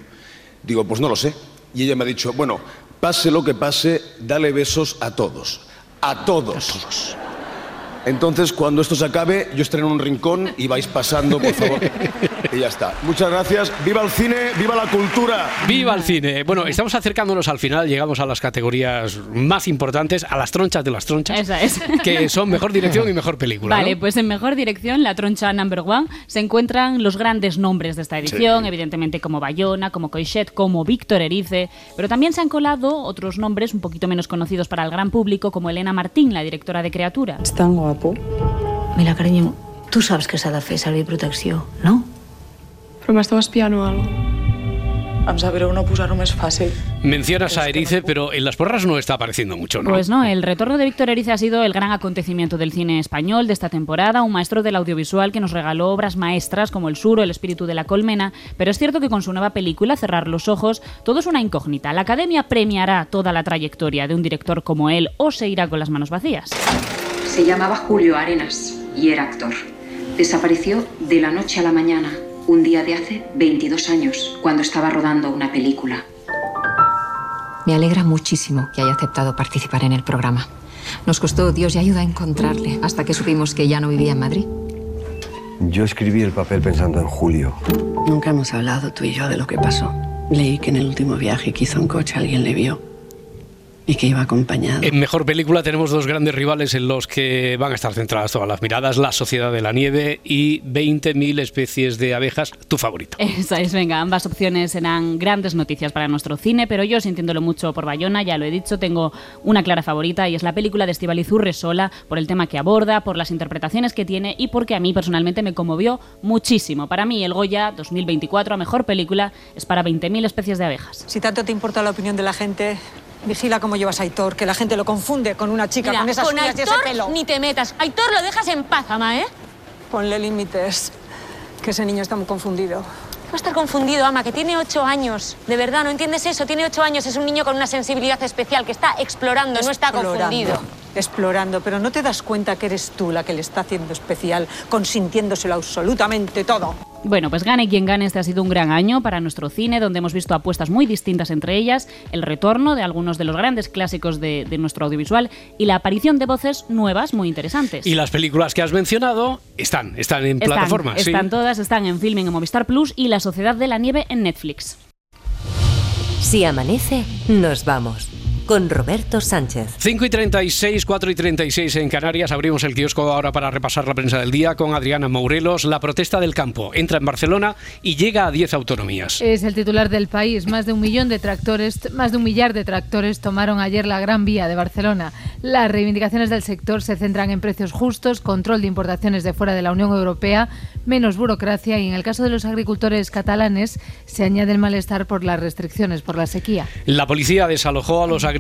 Digo, pues no lo sé. Y ella me ha dicho, bueno, pase lo que pase, dale besos a todos. A todos. Entonces, cuando esto se acabe, yo estaré en un rincón y vais pasando, por favor. y ya está. Muchas gracias. ¡Viva el cine! ¡Viva la cultura! ¡Viva el cine! Bueno, estamos acercándonos al final, llegamos a las categorías más importantes, a las tronchas de las tronchas. Esa es. Que son mejor dirección y mejor película. Vale, ¿no? pues en mejor dirección, la troncha number one, se encuentran los grandes nombres de esta edición, Sí. evidentemente como Bayona, como Coixet, como Víctor Erice, pero también se han colado otros nombres un poquito menos conocidos para el gran público, como Elena Martín, la directora de Criatura. És tan guapo. Mira, carinyo, tu saps que s'ha de fer servir protecció, no? Però m'esteu espiant o alguna Em sap greu no posar-ho més fàcil. Mencionas a Erice, pero en las porras no está apareciendo mucho, ¿no? Pues no, el retorno de Víctor Erice ha sido el gran acontecimiento del cine español de esta temporada, un maestro del audiovisual que nos regaló obras maestras como El Sur o El espíritu de la colmena, pero es cierto que con su nueva película, Cerrar los ojos, todo es una incógnita. La academia premiará toda la trayectoria de un director como él o se irá con las manos vacías. Se llamaba Julio Arenas y era actor. Desapareció de la noche a la mañana, un día de hace 22 años, cuando estaba rodando una película. Me alegra muchísimo que haya aceptado participar en el programa. Nos costó Dios y ayuda a encontrarle hasta que supimos que ya no vivía en Madrid. Yo escribí el papel pensando en Julio. Nunca hemos hablado tú y yo de lo que pasó. Leí que en el último viaje que hizo en coche alguien le vio y que iba acompañado. En mejor película tenemos dos grandes rivales en los que van a estar centradas todas las miradas, La Sociedad de la Nieve y 20.000 especies de abejas, tu favorito. Esa es, venga, ambas opciones serán grandes noticias para nuestro cine, pero yo, sintiéndolo mucho por Bayona, ya lo he dicho, tengo una clara favorita y es la película de Estivaliz Urresola, por el tema que aborda, por las interpretaciones que tiene y porque a mí personalmente me conmovió muchísimo. Para mí, el Goya 2024 a mejor película es para 20.000 especies de abejas. Si tanto te importa la opinión de la gente, vigila cómo llevas a Aitor, que la gente lo confunde con una chica Mira, con esas con uñas y ese pelo. ni te metas. Aitor lo dejas en paz, ama, ¿eh? Ponle límites, que ese niño está muy confundido. Va a estar confundido, ama, que tiene ocho años. De verdad, ¿no entiendes eso? Tiene ocho años, es un niño con una sensibilidad especial que está explorando, no está Explorando, confundido. Explorando, pero no te das cuenta que eres tú la que le está haciendo especial, consintiéndoselo absolutamente todo. Bueno, pues gane quien gane, este ha sido un gran año para nuestro cine, donde hemos visto apuestas muy distintas entre ellas, el retorno de algunos de los grandes clásicos de, de nuestro audiovisual y la aparición de voces nuevas muy interesantes. Y las películas que has mencionado están, están en Están, plataformas, sí. están todas, están en Filming en Movistar Plus y La Sociedad de la Nieve en Netflix. Si amanece, nos vamos. Con Roberto Sánchez. 5 y 36, 4 y 36 en Canarias. Abrimos el kiosco ahora para repasar la prensa del día con Adriana Mourelos. La protesta del campo entra en Barcelona y llega a 10 autonomías. Es el titular del país. Más de un millón de tractores, más de un millar de tractores tomaron ayer la Gran Vía de Barcelona. Las reivindicaciones del sector se centran en precios justos, control de importaciones de fuera de la Unión Europea, menos burocracia y en el caso de los agricultores catalanes se añade el malestar por las restricciones por la sequía. La policía desalojó a los agricultores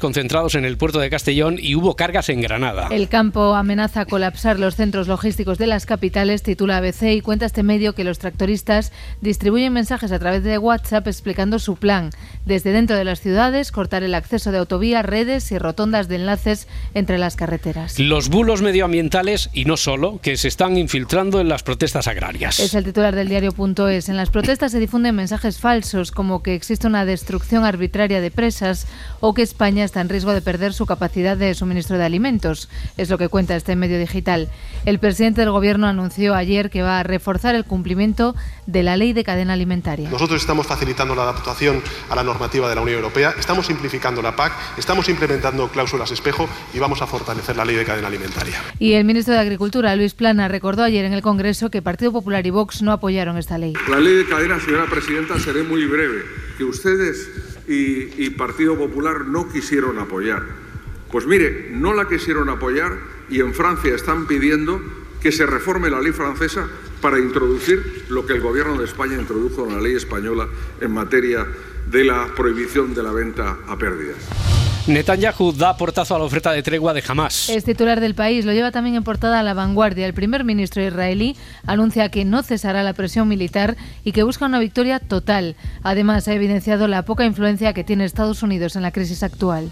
concentrados en el puerto de Castellón y hubo cargas en Granada. El campo amenaza colapsar los centros logísticos de las capitales, titula ABC y cuenta este medio que los tractoristas distribuyen mensajes a través de WhatsApp explicando su plan. Desde dentro de las ciudades, cortar el acceso de autovías, redes y rotondas de enlaces entre las carreteras. Los bulos medioambientales, y no solo, que se están infiltrando en las protestas agrarias. Es el titular del diario.es. En las protestas se difunden mensajes falsos como que existe una destrucción arbitraria de presas o que España está en riesgo de perder su capacidad de suministro de alimentos. Es lo que cuenta este medio digital. El presidente del Gobierno anunció ayer que va a reforzar el cumplimiento de la ley de cadena alimentaria. Nosotros estamos facilitando la adaptación a la normativa de la Unión Europea, estamos simplificando la PAC, estamos implementando cláusulas espejo y vamos a fortalecer la ley de cadena alimentaria. Y el ministro de Agricultura, Luis Plana, recordó ayer en el Congreso que Partido Popular y Vox no apoyaron esta ley. La ley de cadena, señora presidenta, seré muy breve, que ustedes y, y Partido Popular no quisieron apoyar. Pues mire, no la quisieron apoyar y en Francia están pidiendo que se reforme la ley francesa para introducir lo que el gobierno de España introdujo en la ley española en materia de la prohibición de la venta a pérdidas. Netanyahu da portazo a la oferta de tregua de Hamas. Es titular del país, lo lleva también en portada a la vanguardia. El primer ministro israelí anuncia que no cesará la presión militar y que busca una victoria total. Además, ha evidenciado la poca influencia que tiene Estados Unidos en la crisis actual.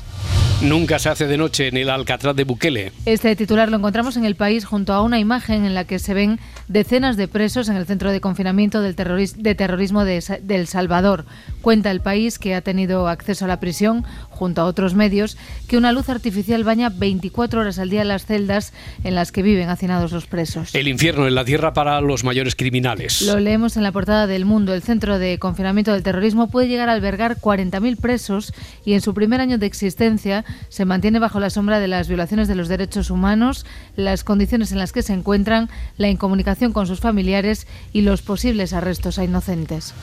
Nunca se hace de noche en el Alcatraz de Bukele. Este titular lo encontramos en el país junto a una imagen en la que se ven decenas de presos en el centro de confinamiento del terroris- de terrorismo de, de El Salvador. Cuenta el país que ha tenido acceso a la prisión, junto a otros medios, que una luz artificial baña 24 horas al día las celdas en las que viven hacinados los presos. El infierno en la tierra para los mayores criminales. Lo leemos en la portada del Mundo. El centro de confinamiento del terrorismo puede llegar a albergar 40.000 presos y en su primer año de existencia se mantiene bajo la sombra de las violaciones de los derechos humanos, las condiciones en las que se encuentran, la incomunicación con sus familiares y los posibles arrestos a inocentes.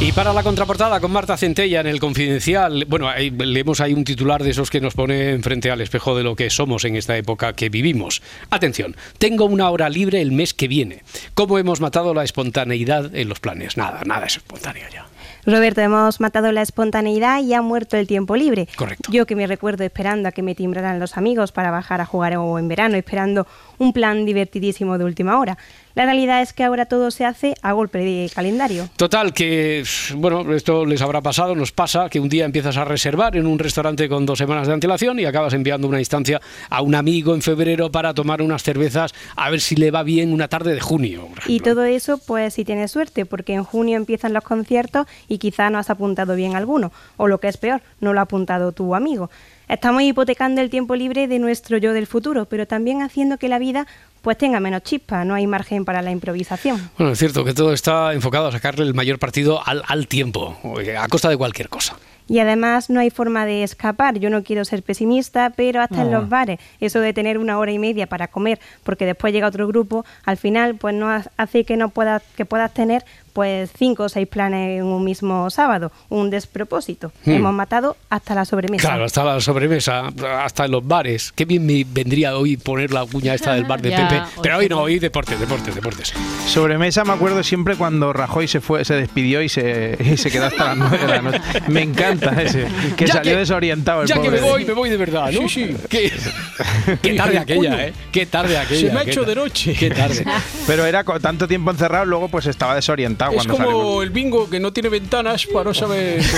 Y para la contraportada con Marta Centella en el Confidencial, bueno, ahí leemos ahí un titular de esos que nos pone enfrente al espejo de lo que somos en esta época que vivimos. Atención, tengo una hora libre el mes que viene. ¿Cómo hemos matado la espontaneidad en los planes? Nada, nada es espontáneo ya. Roberto, hemos matado la espontaneidad y ha muerto el tiempo libre. Correcto. Yo que me recuerdo esperando a que me timbraran los amigos para bajar a jugar o en verano, esperando un plan divertidísimo de última hora. La realidad es que ahora todo se hace a golpe de calendario. Total, que, bueno, esto les habrá pasado, nos pasa, que un día empiezas a reservar en un restaurante con dos semanas de antelación y acabas enviando una instancia a un amigo en febrero para tomar unas cervezas a ver si le va bien una tarde de junio. Y todo eso, pues si tienes suerte, porque en junio empiezan los conciertos y quizá no has apuntado bien alguno, o lo que es peor, no lo ha apuntado tu amigo. Estamos hipotecando el tiempo libre de nuestro yo del futuro, pero también haciendo que la vida pues tenga menos chispa, no hay margen para la improvisación. Bueno, es cierto que todo está enfocado a sacarle el mayor partido al, al tiempo, a costa de cualquier cosa. Y además no hay forma de escapar. Yo no quiero ser pesimista, pero hasta en Ah. los bares, eso de tener una hora y media para comer, porque después llega otro grupo, al final pues no ha- hace que no puedas que puedas tener pues cinco o seis planes en un mismo sábado, un despropósito. Hmm. Hemos matado hasta la sobremesa. Claro, hasta la sobremesa, hasta en los bares. Qué bien me vendría hoy poner la cuña esta del bar de Ya, Pepe. Pero hoy no, hoy deportes, deportes, deportes. Sobremesa me acuerdo siempre cuando Rajoy se fue, se despidió y se, y se quedó hasta las 9 de la noche. Me encanta ese. Que Ya salió que- desorientado el Ya que me voy, me voy de verdad, ¿no? Sí, sí. Qué, qué tarde aquella, ¿eh? Qué tarde aquella. Se me ha hecho de noche. Qué tarde. Pero era con tanto tiempo encerrado, luego pues estaba desorientado Es cuando como salió. el bingo que no tiene ventanas para no saber.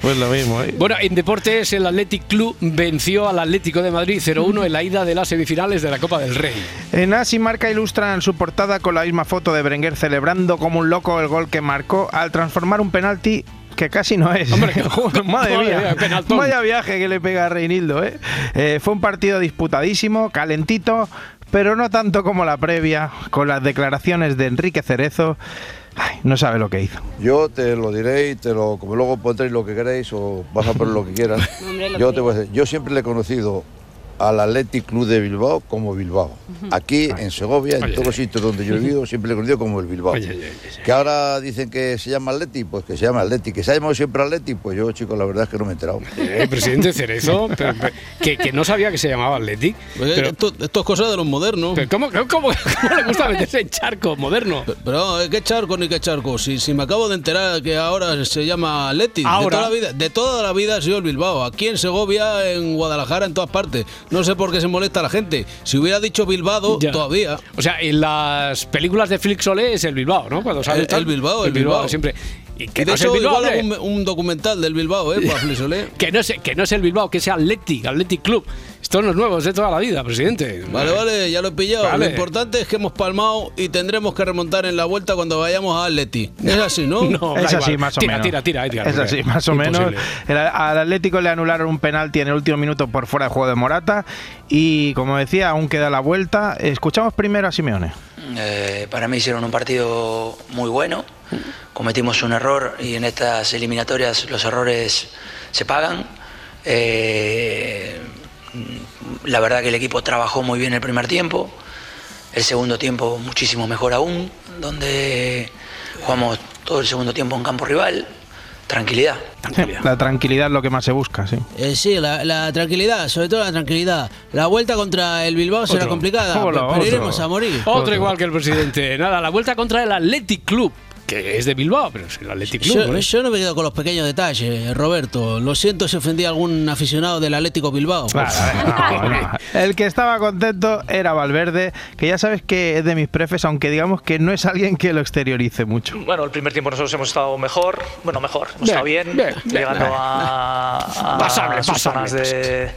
Pues lo mismo. ¿eh? Bueno, en deportes, el Athletic Club venció al Atlético de Madrid 0-1 en la ida de las semifinales de la Copa del Rey. En As y Marca ilustran su portada con la misma foto de Berenguer celebrando como un loco el gol que marcó al transformar un penalti que casi no es. madre madre mía, vaya viaje que le pega a Reinildo. ¿eh? Eh, fue un partido disputadísimo, calentito, pero no tanto como la previa, con las declaraciones de Enrique Cerezo. No sabe lo que hizo. Yo te lo diré y te lo, como luego pondréis lo que queréis o vas a poner lo que quieras. Hombre, lo yo que- te voy a decir, yo siempre le he conocido al Athletic Club de Bilbao como Bilbao. Aquí en Segovia, en todos los sitios donde yo he vivido, siempre le he conocido como el Bilbao. Que ahora dicen que se llama Athletic, pues que se llama Athletic. Que se ha llamado siempre Athletic, pues yo, chicos, la verdad es que no me he enterado. Eh, presidente Cerezo, pero- pero- que, que no sabía que se llamaba Athletic. Pero, esto, esto es cosa de los modernos. pero ¿cómo, cómo, cómo le gusta meterse en charco moderno? Pero, eh, ¿qué charco ni qué charco? Si, si me acabo de enterar que ahora se llama Athletic. Ahora. De toda, la vida, de toda la vida ha sido el Bilbao. Aquí en Segovia, en Guadalajara, en todas partes. No sé por qué se molesta la gente. Si hubiera dicho Bilbao, Ya. todavía. O sea, en las películas de Flix Solé es el Bilbao, ¿no? Cuando sale El, tal, el Bilbao, el, Bilbao. siempre. Que Y de no es el hecho, Bilbao, igual hombre. hago un, un documental del Bilbao, ¿eh? Que, no es, que no es el Bilbao, que sea Athletic, Athletic Club. Esto no es nuevo, es de toda la vida, presidente. Vale, vale, ya lo he pillado. Vale. Lo importante es que hemos palmado y tendremos que remontar en la vuelta cuando vayamos a Atleti. Es así, ¿no? No, es así, más o Tira, menos. tira, tira, Edgar, Es así, más o menos. El- al Atlético le anularon un penalti en el último minuto por fuera de juego de Morata. Y como decía, aún queda la vuelta. Escuchamos primero a Simeone. Eh, para mí hicieron un partido muy bueno. Cometimos un error y en estas eliminatorias los errores se pagan. Eh, la verdad que el equipo trabajó muy bien el primer tiempo. El segundo tiempo muchísimo mejor aún, donde jugamos todo el segundo tiempo en campo rival. Tranquilidad. La tranquilidad es lo que más se busca, sí. Eh, sí, la, la tranquilidad, sobre todo la tranquilidad. La vuelta contra el Bilbao será Otro. complicada, Hola, pero otro. iremos a morir. Otro igual que el presidente. Nada, la vuelta contra el Athletic Club. Que es de Bilbao, pero es el Athletic Club. Yo, ¿no? yo no me quedo con los pequeños detalles, Roberto. Lo siento si ofendí a algún aficionado del Atlético Bilbao. No, no. El que estaba contento era Valverde, que ya sabes que es de mis prefes, aunque digamos que no es alguien que lo exteriorice mucho. Bueno, el primer tiempo nosotros hemos estado mejor, bueno, mejor, hemos Bien, estado bien, bien, bien. llegando a, a Pasable, sus pasable, zonas de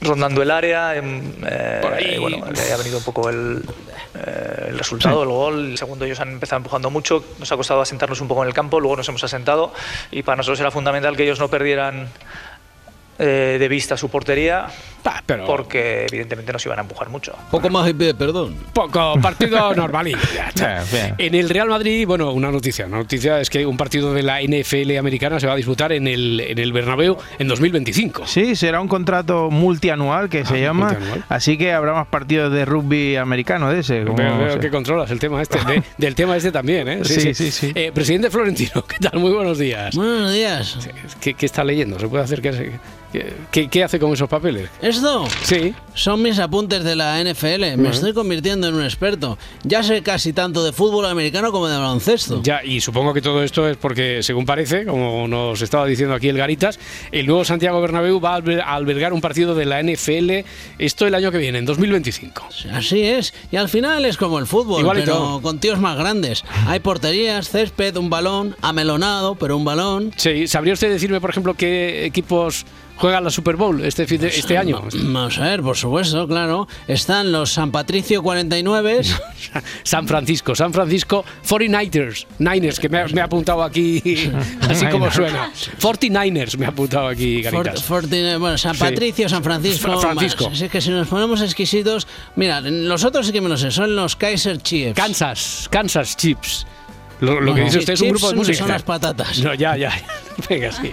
rondando el área, em, eh, y bueno, le ha venido un poco el, eh, el resultado, el gol. El segundo ellos han empezado empujando mucho, nos ha costado asentarnos un poco en el campo, luego nos hemos asentado y para nosotros era fundamental que ellos no perdieran eh, de vista su portería, porque evidentemente nos iban a empujar mucho. Poco más pide perdón. Poco partido normalillo. En el Real Madrid, bueno, una noticia. Una noticia es que un partido de la NFL americana se va a disputar en el, en el Bernabéu en 2025. Sí, será un contrato multianual que se llama, multianual. así que habrá más partidos de rugby americano de ese. como Veo, veo se- que controlas el tema este, de- del tema este también, ¿eh? Sí, sí, sí. Eh, presidente Florentino, ¿qué tal? Muy buenos días. Buenos días. ¿Qué, qué está leyendo? ¿Se puede hacer que se- que- ¿Qué, qué hace con esos papeles? ¿Esto? Sí. Son mis apuntes de la NFL. Me estoy convirtiendo en un experto. Ya sé casi tanto de fútbol americano como de baloncesto. Ya, y supongo que todo esto es porque, según parece, como nos estaba diciendo aquí el Garitas, el nuevo Santiago Bernabéu va a alber- a albergar un partido de la NFL, esto el año que viene, en 2025. Así es. Y al final es como el fútbol, pero con tíos más grandes. Hay porterías, césped, un balón, amelonado, pero un balón. Sí, ¿sabría usted decirme, por ejemplo, qué equipos juegan la Super Bowl este, fin de- este año? Vamos a ver, por supuesto, claro. Están los San Patricio 49. San Francisco, San Francisco 49ers, Niners, que me ha, me ha apuntado aquí, así como suena. 49ers me ha apuntado aquí. Fort- Fortin- bueno, San Sí. Patricio, San Francisco. Fra- Francisco. Así que si nos ponemos exquisitos. Mira, los otros sí que me lo sé, son los Kaiser Chiefs. Kansas, Kansas Chips. Lo, lo que dice usted es un grupo de música. son las patatas. No, ya, ya. Venga, sí.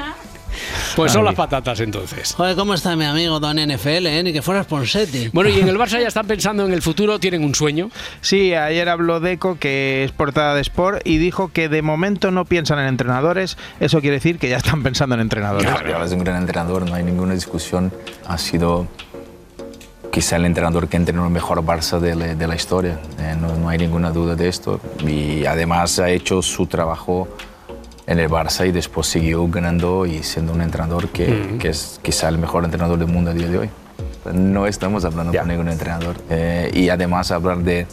Pues son las patatas entonces. Joder, ¿cómo está mi amigo Don NFL, eh? Ni que fueras Ponsetti. Bueno, y en el Barça ya están pensando en el futuro, tienen un sueño. Sí, ayer habló Deco, que es portada de Sport, y dijo que de momento no piensan en entrenadores. Eso quiere decir que ya están pensando en entrenadores. Guardiola es un gran entrenador, no hay ninguna discusión. Ha sido quizá el entrenador que entrenó el mejor Barça de la, de la historia. Eh, no, no hay ninguna duda de esto. Y además ha hecho su trabajo en el Barça y después siguió ganando y siendo un entrenador que, que es quizá el mejor entrenador del mundo a día de hoy. No estamos hablando con ningún entrenador. Eh, y además hablar de,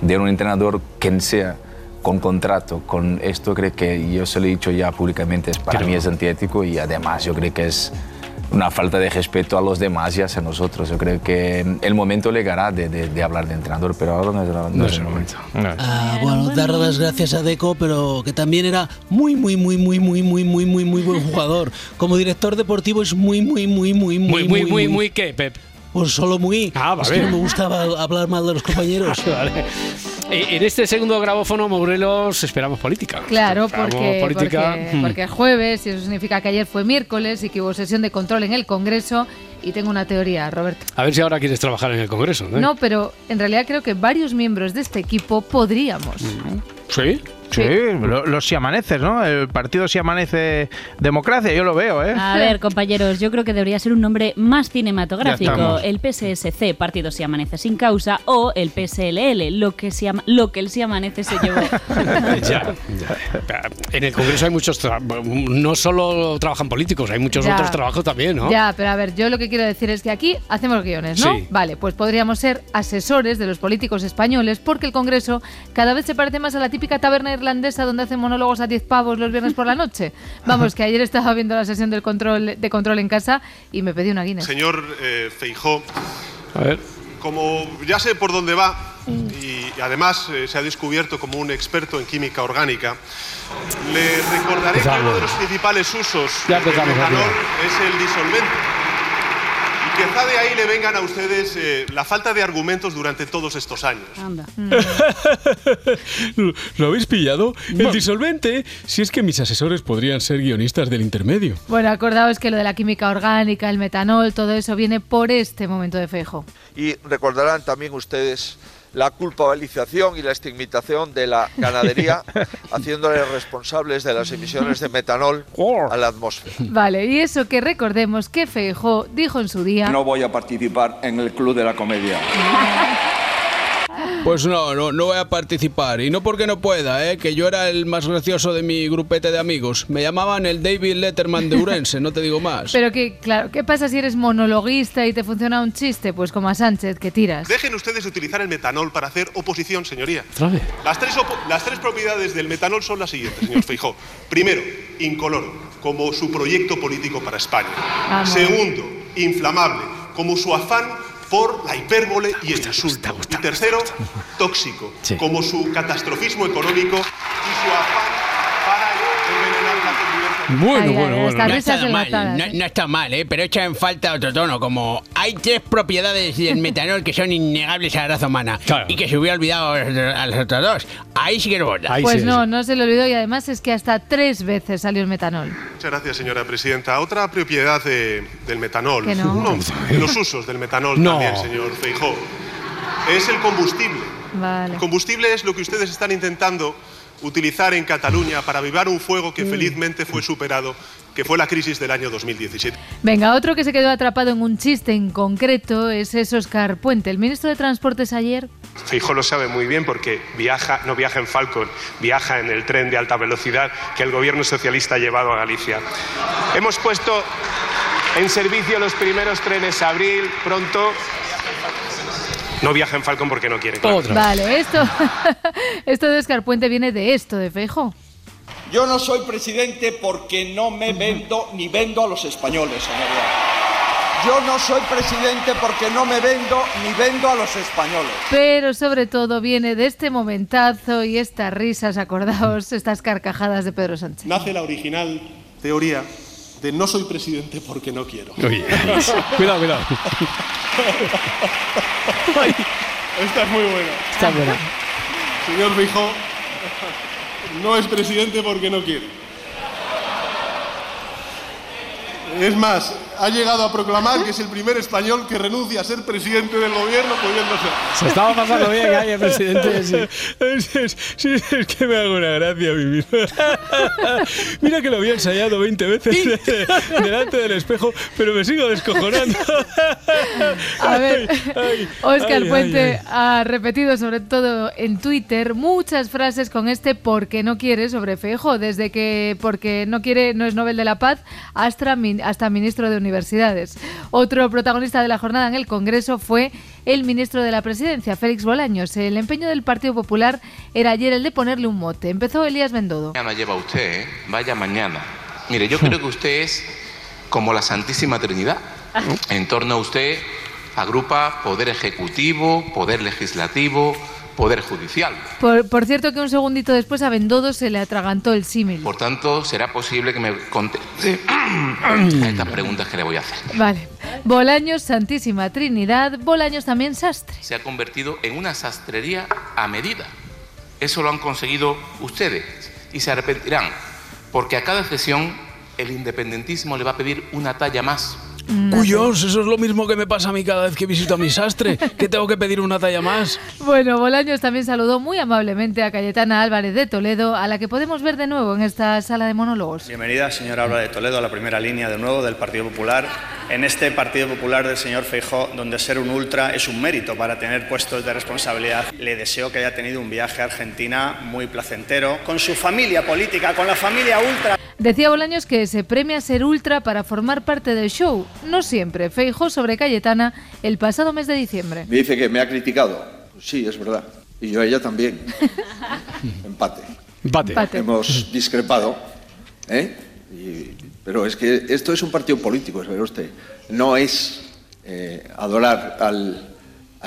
de un entrenador quien sea con contrato, con esto creo que yo se lo he dicho ya públicamente, para mí es antiético y además yo creo que es una falta de respeto a los demás y hacia nosotros. Yo creo que el momento llegará de, de- de hablar de entrenador, pero ahora no es, no No es es el momento. Ah, bueno, dar las gracias a Deco, pero que también era muy, muy, muy, muy, muy, muy, muy, muy, muy buen jugador. Como director deportivo es muy, muy, muy, muy, Muy, muy, muy, muy, ¿qué, Pep? Pues solo muy. Ah, es vale. que no me gustaba hablar mal de los compañeros. Vale. Eh, En este segundo grabófono, Morelos, esperamos política. Claro, Esperamos porque, política. porque, porque es jueves y eso significa que ayer fue miércoles y que hubo sesión de control en el Congreso. Y tengo una teoría, Roberto. A ver si ahora quieres trabajar en el Congreso. ¿eh? No, pero en realidad creo que varios miembros de este equipo podríamos. ¿Sí? Sí, lo- los si amaneces, ¿no? El partido si amanece democracia, yo lo veo, ¿eh? A ver, compañeros, yo creo que debería ser un nombre más cinematográfico. El PSSC, Partido Si Amanece Sin Causa, o el PSLL, lo que, se ama- lo que el Si Amanece se llevó. ya, ya. En el Congreso hay muchos. No solo trabajan políticos, hay muchos Ya. otros trabajos también, ¿no? Ya, pero a ver, yo lo que quiero decir es que aquí hacemos guiones, ¿no? Sí. Vale, pues podríamos ser asesores de los políticos españoles porque el Congreso cada vez se parece más a la típica taberna irlandesa donde hacen monólogos a 10 pavos los viernes por la noche. Vamos, que ayer estaba viendo la sesión del control de control en casa y me pedí una Guinness. Señor eh, Feijó, A ver. como ya sé por dónde va y además eh, se ha descubierto como un experto en química orgánica, le recordaré que uno de los principales usos Ya del metanol es el disolvente. Quizá de ahí le vengan a ustedes eh, la falta de argumentos durante todos estos años. Anda. ¿Lo, lo habéis pillado? El disolvente. Si es que mis asesores podrían ser guionistas del intermedio. Bueno, acordaos que lo de la química orgánica, el metanol, todo eso viene por este momento de Feijo. Y recordarán también ustedes la culpabilización y la estigmatización de la ganadería, haciéndoles responsables de las emisiones de metanol a la atmósfera. Vale, y eso que recordemos que Feijo dijo en su día... No voy a participar en el Club de la Comedia. Pues no, no, no voy a participar. Y no porque no pueda, ¿eh? que yo era el más gracioso de mi grupete de amigos. Me llamaban el David Letterman de Urense, no te digo más. Pero que, claro, ¿qué pasa si eres monologuista y te funciona un chiste? Pues como a Sánchez, que tiras. Dejen ustedes de utilizar el metanol para hacer oposición, señoría. Las tres, opo- las tres propiedades del metanol son las siguientes, señor Feijó. Primero, incoloro, como su proyecto político para España. Vamos. Segundo, inflamable, como su afán por la hipérbole y el insulto. Y tercero, tóxico, como su catastrofismo económico y su afán para envenenar la convivencia. Bueno, Ay, bueno, ay, bueno. no. está mal, no, ¿eh? no está mal, ¿eh? pero echa en falta otro tono, como hay tres propiedades del metanol que son innegables a la raza humana Claro. y que se hubiera olvidado a los otros dos. Ahí sí que lo borda. Ahí Pues sí, no, sí. no se le olvidó y además es que hasta tres veces salió el metanol. Muchas gracias, señora presidenta. Otra propiedad de- del metanol, Que no. de los usos del metanol No. también, señor Feijó, es el combustible. Vale. El combustible es lo que ustedes están intentando utilizar en Cataluña para avivar un fuego Mm. que felizmente fue superado, que fue la crisis del año 2017. Venga, otro que se quedó atrapado en un chiste en concreto es ese Oscar Puente. El ministro de Transportes ayer Feijó lo sabe muy bien porque viaja, no viaja en Falcon, viaja en el tren de alta velocidad que el gobierno socialista ha llevado a Galicia. Hemos puesto en servicio los primeros trenes abril, pronto. No viaja en Falcon porque no quiere. claro. Vale, esto, esto de Oscar Puente viene de esto, de Feijo. Yo no soy presidente porque no me vendo ni vendo a los españoles, señoría. Yo no soy presidente porque no me vendo ni vendo a los españoles. Pero sobre todo viene de este momentazo y estas risas, acordaos, estas carcajadas de Pedro Sánchez. Nace la original teoría de no soy presidente porque no quiero. Oye, cuidado, cuidado. Esta es muy buena. Está buena. Señor Fijó, no es presidente porque no quiere. Es más, ha llegado a proclamar que es el primer español que renuncia a ser presidente del gobierno pudiendo ser. Se estaba pasando bien ahí el presidente. sí. Es, es- sí, es que me hago una gracia a mí mismo. Mira que lo había ensayado 20 veces delante del espejo, pero me sigo descojonando. A ver, Ay, Oscar ay, Puente ay. ha repetido sobre todo en Twitter muchas frases con este porque no quiere sobre Feijo, desde que porque no quiere no es Nobel de la Paz hasta, min- hasta ministro de Universidades. Otro protagonista de la jornada en el Congreso fue el ministro de la Presidencia, Félix Bolaños. El empeño del Partido Popular era ayer el de ponerle un mote. Empezó Elías Bendodo. Mañana lleva usted, ¿eh? Vaya mañana. Mire, yo creo que usted es como la Santísima Trinidad. En torno a usted agrupa poder ejecutivo, poder legislativo, poder judicial. Por, por cierto que un segundito después a Bendodo se le atragantó el símil. Por tanto, será posible que me conteste a estas preguntas que le voy a hacer. Vale. Bolaños, Santísima Trinidad, Bolaños también sastre. Se ha convertido en una sastrería a medida. Eso lo han conseguido ustedes y se arrepentirán, porque a cada sesión el independentismo le va a pedir una talla más. Cuyos, eso es lo mismo que me pasa a mí cada vez que visito a mi sastre, que tengo que pedir una talla más. Bueno, Bolaños también saludó muy amablemente a Cayetana Álvarez de Toledo, a la que podemos ver de nuevo en esta sala de monólogos. Bienvenida, señora Álvarez de Toledo, a la primera línea de nuevo del Partido Popular. En este Partido Popular del señor Feijó, donde ser un ultra es un mérito para tener puestos de responsabilidad. Le deseo que haya tenido un viaje a Argentina muy placentero, con su familia política, con la familia ultra. Decía Bolaños que se premia ser ultra para formar parte del show. No siempre. Feijó sobre Cayetana el pasado mes de diciembre. Me dice que me ha criticado. Pues sí, es verdad. Y yo a ella también. Empate. Empate. Empate. Hemos discrepado. ¿eh? Y- pero es que esto es un partido político, es ver usted. No es eh, adorar al,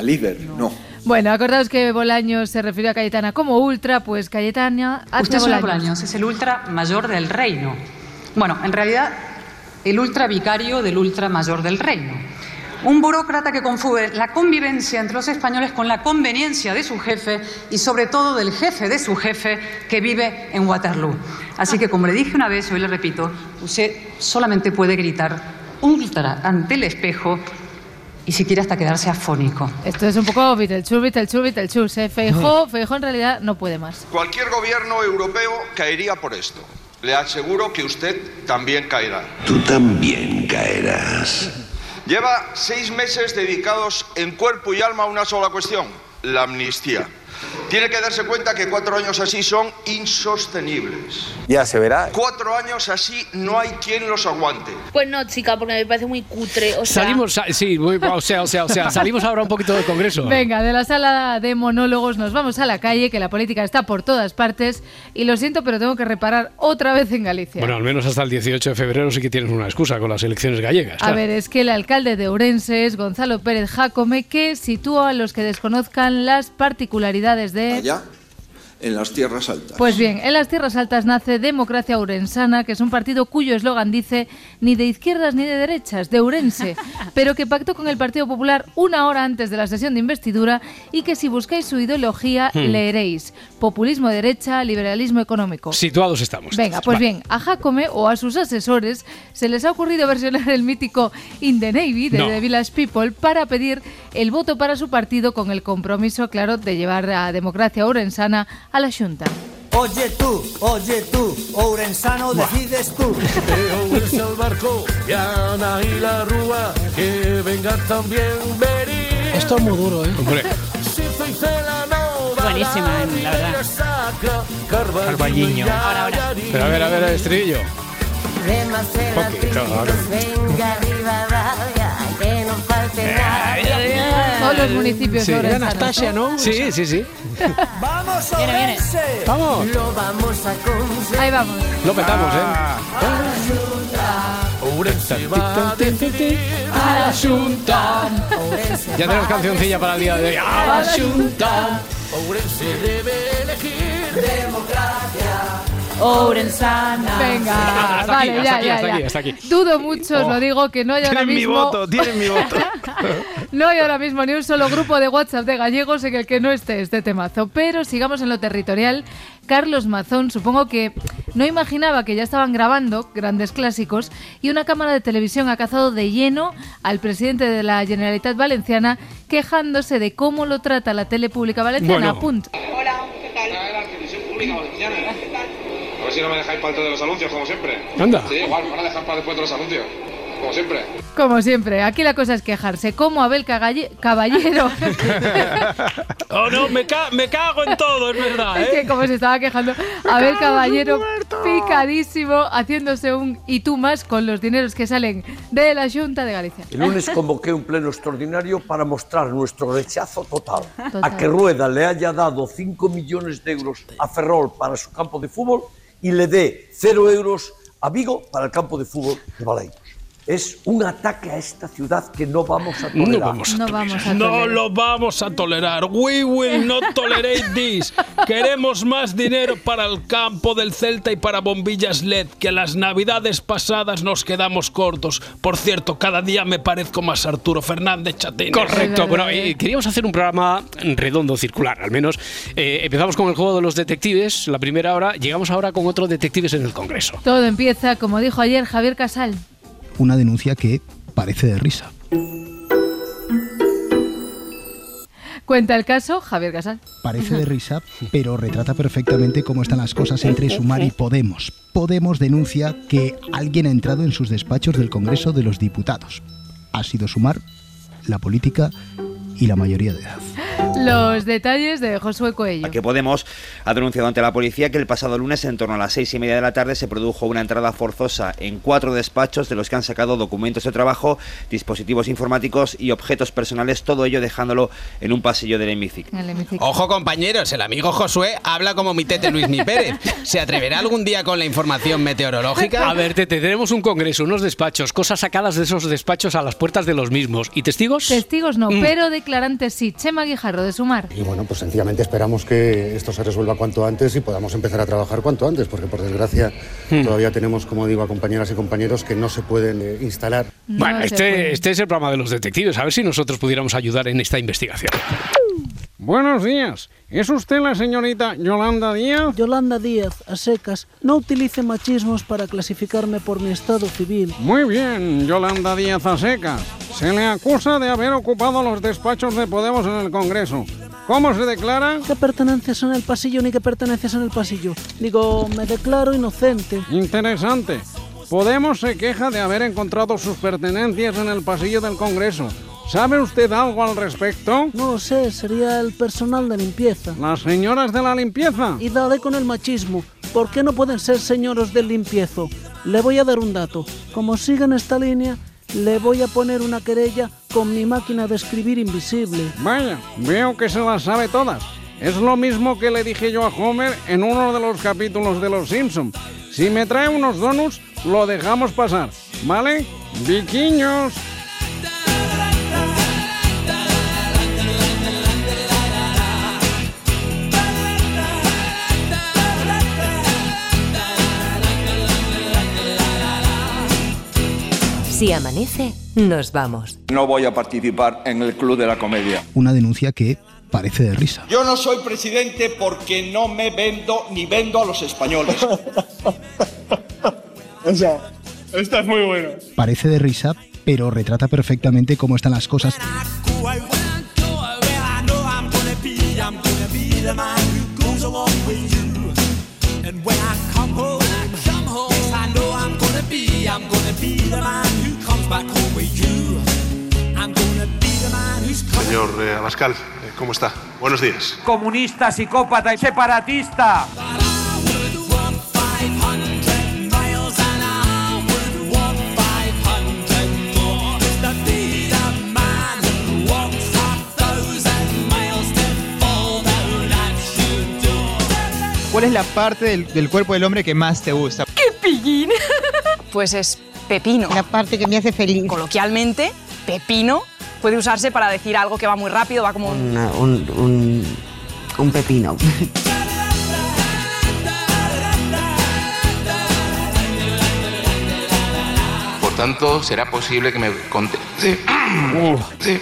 líder, no. Bueno, acordaos que Bolaños se refirió a Cayetana como ultra, pues Cayetana hacia Usted, señor Bolaños. Bolaños, es el ultra mayor del reino. Bueno, en realidad, el ultra vicario del ultra mayor del reino. Un burócrata que confunde la convivencia entre los españoles con la conveniencia de su jefe y sobre todo del jefe de su jefe que vive en Waterloo. Así que como le dije una vez, hoy le repito, usted solamente puede gritar ultra ante el espejo y si quiere hasta quedarse afónico. Esto es un poco Beetlejuice, Beetlejuice, Beetlejuice. ¿eh? Feijó, Feijó en realidad no puede más. Cualquier gobierno europeo caería por esto. Le aseguro que usted también caerá. Tú también caerás. Lleva seis meses dedicados en cuerpo y alma a una sola cuestión, la amnistía. Tiene que darse cuenta que cuatro años así son insostenibles. Ya se verá. Cuatro años así no hay quien los aguante. Pues no, chica, porque me parece muy cutre. O sea, Salimos, sa- sí, muy- o sea, o sea, o sea, salimos ahora un poquito del Congreso. Venga, de la sala de monólogos nos vamos a la calle, que la política está por todas partes. Y lo siento, pero tengo que reparar otra vez en Galicia. Bueno, al menos hasta el 18 de febrero sí que tienes una excusa con las elecciones gallegas. A ver, es que el alcalde de Ourense es Gonzalo Pérez Jacome, que sitúa a los que desconozcan las particularidades de... Allá, en las tierras altas. Pues bien, en las Tierras Altas nace Democracia Urensana, que es un partido cuyo eslogan dice ni de izquierdas ni de derechas, de Urense, pero que pactó con el Partido Popular una hora antes de la sesión de investidura y que si buscáis su ideología Hmm. leeréis populismo de derecha, liberalismo económico. Situados estamos. Venga, pues bien, a Jacome o a sus asesores se les ha ocurrido versionar el mítico In the Navy de No. The Village People para pedir el voto para su partido con el compromiso, claro, de llevar a Democracia Urensana a la Junta. Oye tú, oye tú, Ourensano decides tú. unirse al barco, y Ana y la Rúa, que vengan también venir. Esto es muy duro, ¿eh? Hombre. Buenísima, la verdad. resaca, Carballiño. Ahora, ahora. Pero a ver, a ver, el estribillo. Poquito, ahora. Todos los municipios Sí. Era Anastasia, ¿no? Sí, sí, sí. Vamos Viene, viene. Vamos. Lo vamos a conseguir. Ahí vamos. Lo petamos, ¿eh? A la Junta. Ya tenemos cancioncilla para el día de hoy. A la Junta. Ourense debe elegir. Democracia. Ourensana. Venga, Hasta vale, aquí, ya, hasta aquí, ya, hasta ya. aquí, hasta aquí. Dudo mucho, os Oh. lo digo, que no hay ahora Tienen mi mismo... voto, tienen mi voto. No hay ahora mismo ni un solo grupo de WhatsApp de gallegos en el que no esté este temazo. Pero sigamos en lo territorial. Carlos Mazón, supongo que no imaginaba que ya estaban grabando grandes clásicos y una cámara de televisión ha cazado de lleno al presidente de la Generalitat Valenciana quejándose de cómo lo trata la tele pública valenciana. Bueno. Punt. A ver si no me dejáis para de los anuncios, como siempre. Anda. Sí, igual, me van a dejar para después de los anuncios, como siempre. Como siempre, aquí la cosa es quejarse. Como Abel Cagalle- Caballero. Oh, no, me, ca- me cago en todo, es verdad, Es ¿eh? que como se estaba quejando, Abel Caballero picadísimo, haciéndose un y tú más con los dineros que salen de la Junta de Galicia. El lunes convoqué un pleno extraordinario para mostrar nuestro rechazo total, Total. a que Rueda le haya dado 5 millones de euros a Ferrol para su campo de fútbol y le dé cero euros a Vigo para el campo de fútbol de Balay. Es un ataque a esta ciudad que no vamos a tolerar. No vamos a No vamos a No tolerar. lo vamos a tolerar. We will not tolerate this. Queremos más dinero para el campo del Celta y para bombillas LED, que las navidades pasadas nos quedamos cortos. Por cierto, cada día me parezco más a Arturo Fernández Chatín. Correcto, bueno, eh, queríamos hacer un programa redondo, circular, al menos. Eh, empezamos con el juego de los detectives, la primera hora, llegamos ahora con otros detectives en el Congreso. Todo empieza, como dijo ayer Javier Casal. Una denuncia que parece de risa. Cuenta el caso Javier Casal. Parece de risa, pero retrata perfectamente cómo están las cosas entre Sumar y Podemos. Podemos denuncia que alguien ha entrado en sus despachos del Congreso de los Diputados. Ha sido Sumar, la política y la mayoría de edad. Los detalles de Josué Coello. que Podemos ha denunciado ante la policía que el pasado lunes, en torno a las seis y media de la tarde, se produjo una entrada forzosa en cuatro despachos de los que han sacado documentos de trabajo, dispositivos informáticos y objetos personales, todo ello dejándolo en un pasillo del hemiciclo. Ojo compañeros, el amigo Josué habla como mi tete Luis Mi Pérez. ¿Se atreverá algún día con la información meteorológica? A ver, Tete, tenemos un congreso, unos despachos, cosas sacadas de esos despachos a las puertas de los mismos. ¿Y testigos? Testigos no, Mm. pero declarantes sí. Chema Guijarro de Sumar. Y bueno, pues sencillamente esperamos que esto se resuelva cuanto antes y podamos empezar a trabajar cuanto antes, porque por desgracia Hmm. todavía tenemos, como digo, a compañeras y compañeros que no se pueden eh, instalar. Bueno, este, este es el programa de los detectives. A ver si nosotros pudiéramos ayudar en esta investigación. Buenos días. ¿Es usted la señorita Yolanda Díaz? Yolanda Díaz, a secas. No utilice machismos para clasificarme por mi estado civil. Muy bien, Yolanda Díaz Aseca. Se le acusa de haber ocupado los despachos de Podemos en el Congreso. ¿Cómo se declara? ¿Qué pertenencias en el pasillo ni qué pertenencias en el pasillo? Digo, me declaro inocente. Interesante. Podemos se queja de haber encontrado sus pertenencias en el pasillo del Congreso. ¿Sabe usted algo al respecto? No sé, sería el personal de limpieza. ¿Las señoras de la limpieza? Y dale con el machismo. ¿Por qué no pueden ser señoros del limpiezo? Le voy a dar un dato. Como sigan esta línea, le voy a poner una querella con mi máquina de escribir invisible. Vaya, veo que se las sabe todas. Es lo mismo que le dije yo a Homer en uno de los capítulos de Los Simpson. Si me trae unos donuts, lo dejamos pasar, ¿vale? Viquiños. Si amanece, nos vamos. No voy a participar en el Club de la Comedia. Una denuncia que parece de risa. Yo no soy presidente porque no me vendo ni vendo a los españoles. O sea, esta es muy buena. Parece de risa, pero retrata perfectamente cómo están las cosas. Abascal, eh, ¿cómo está? Buenos días. Comunista, psicópata y separatista. ¿Cuál es la parte del, del cuerpo del hombre que más te gusta? ¡Qué pillín! Pues es pepino. La parte que me hace feliz. Coloquialmente, pepino puede usarse para decir algo que va muy rápido, va como un... un, un, un pepino. Por tanto, será posible que me conte... Sí. Sí.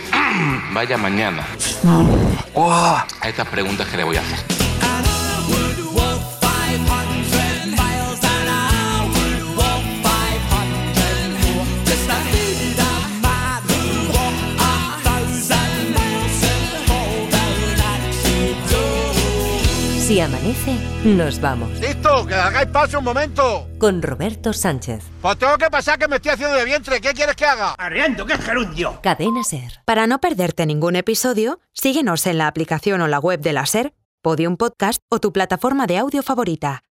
Vaya mañana. A estas preguntas que le voy a hacer. Si amanece, nos vamos. ¡Listo! ¡Que hagáis paso un momento! Con Roberto Sánchez. Pues tengo que pasar que me estoy haciendo de vientre. ¿Qué quieres que haga? ¡Arriendo, que es gerundio! Cadena Ser. Para no perderte ningún episodio, síguenos en la aplicación o la web de la Ser, Podium Podcast o tu plataforma de audio favorita.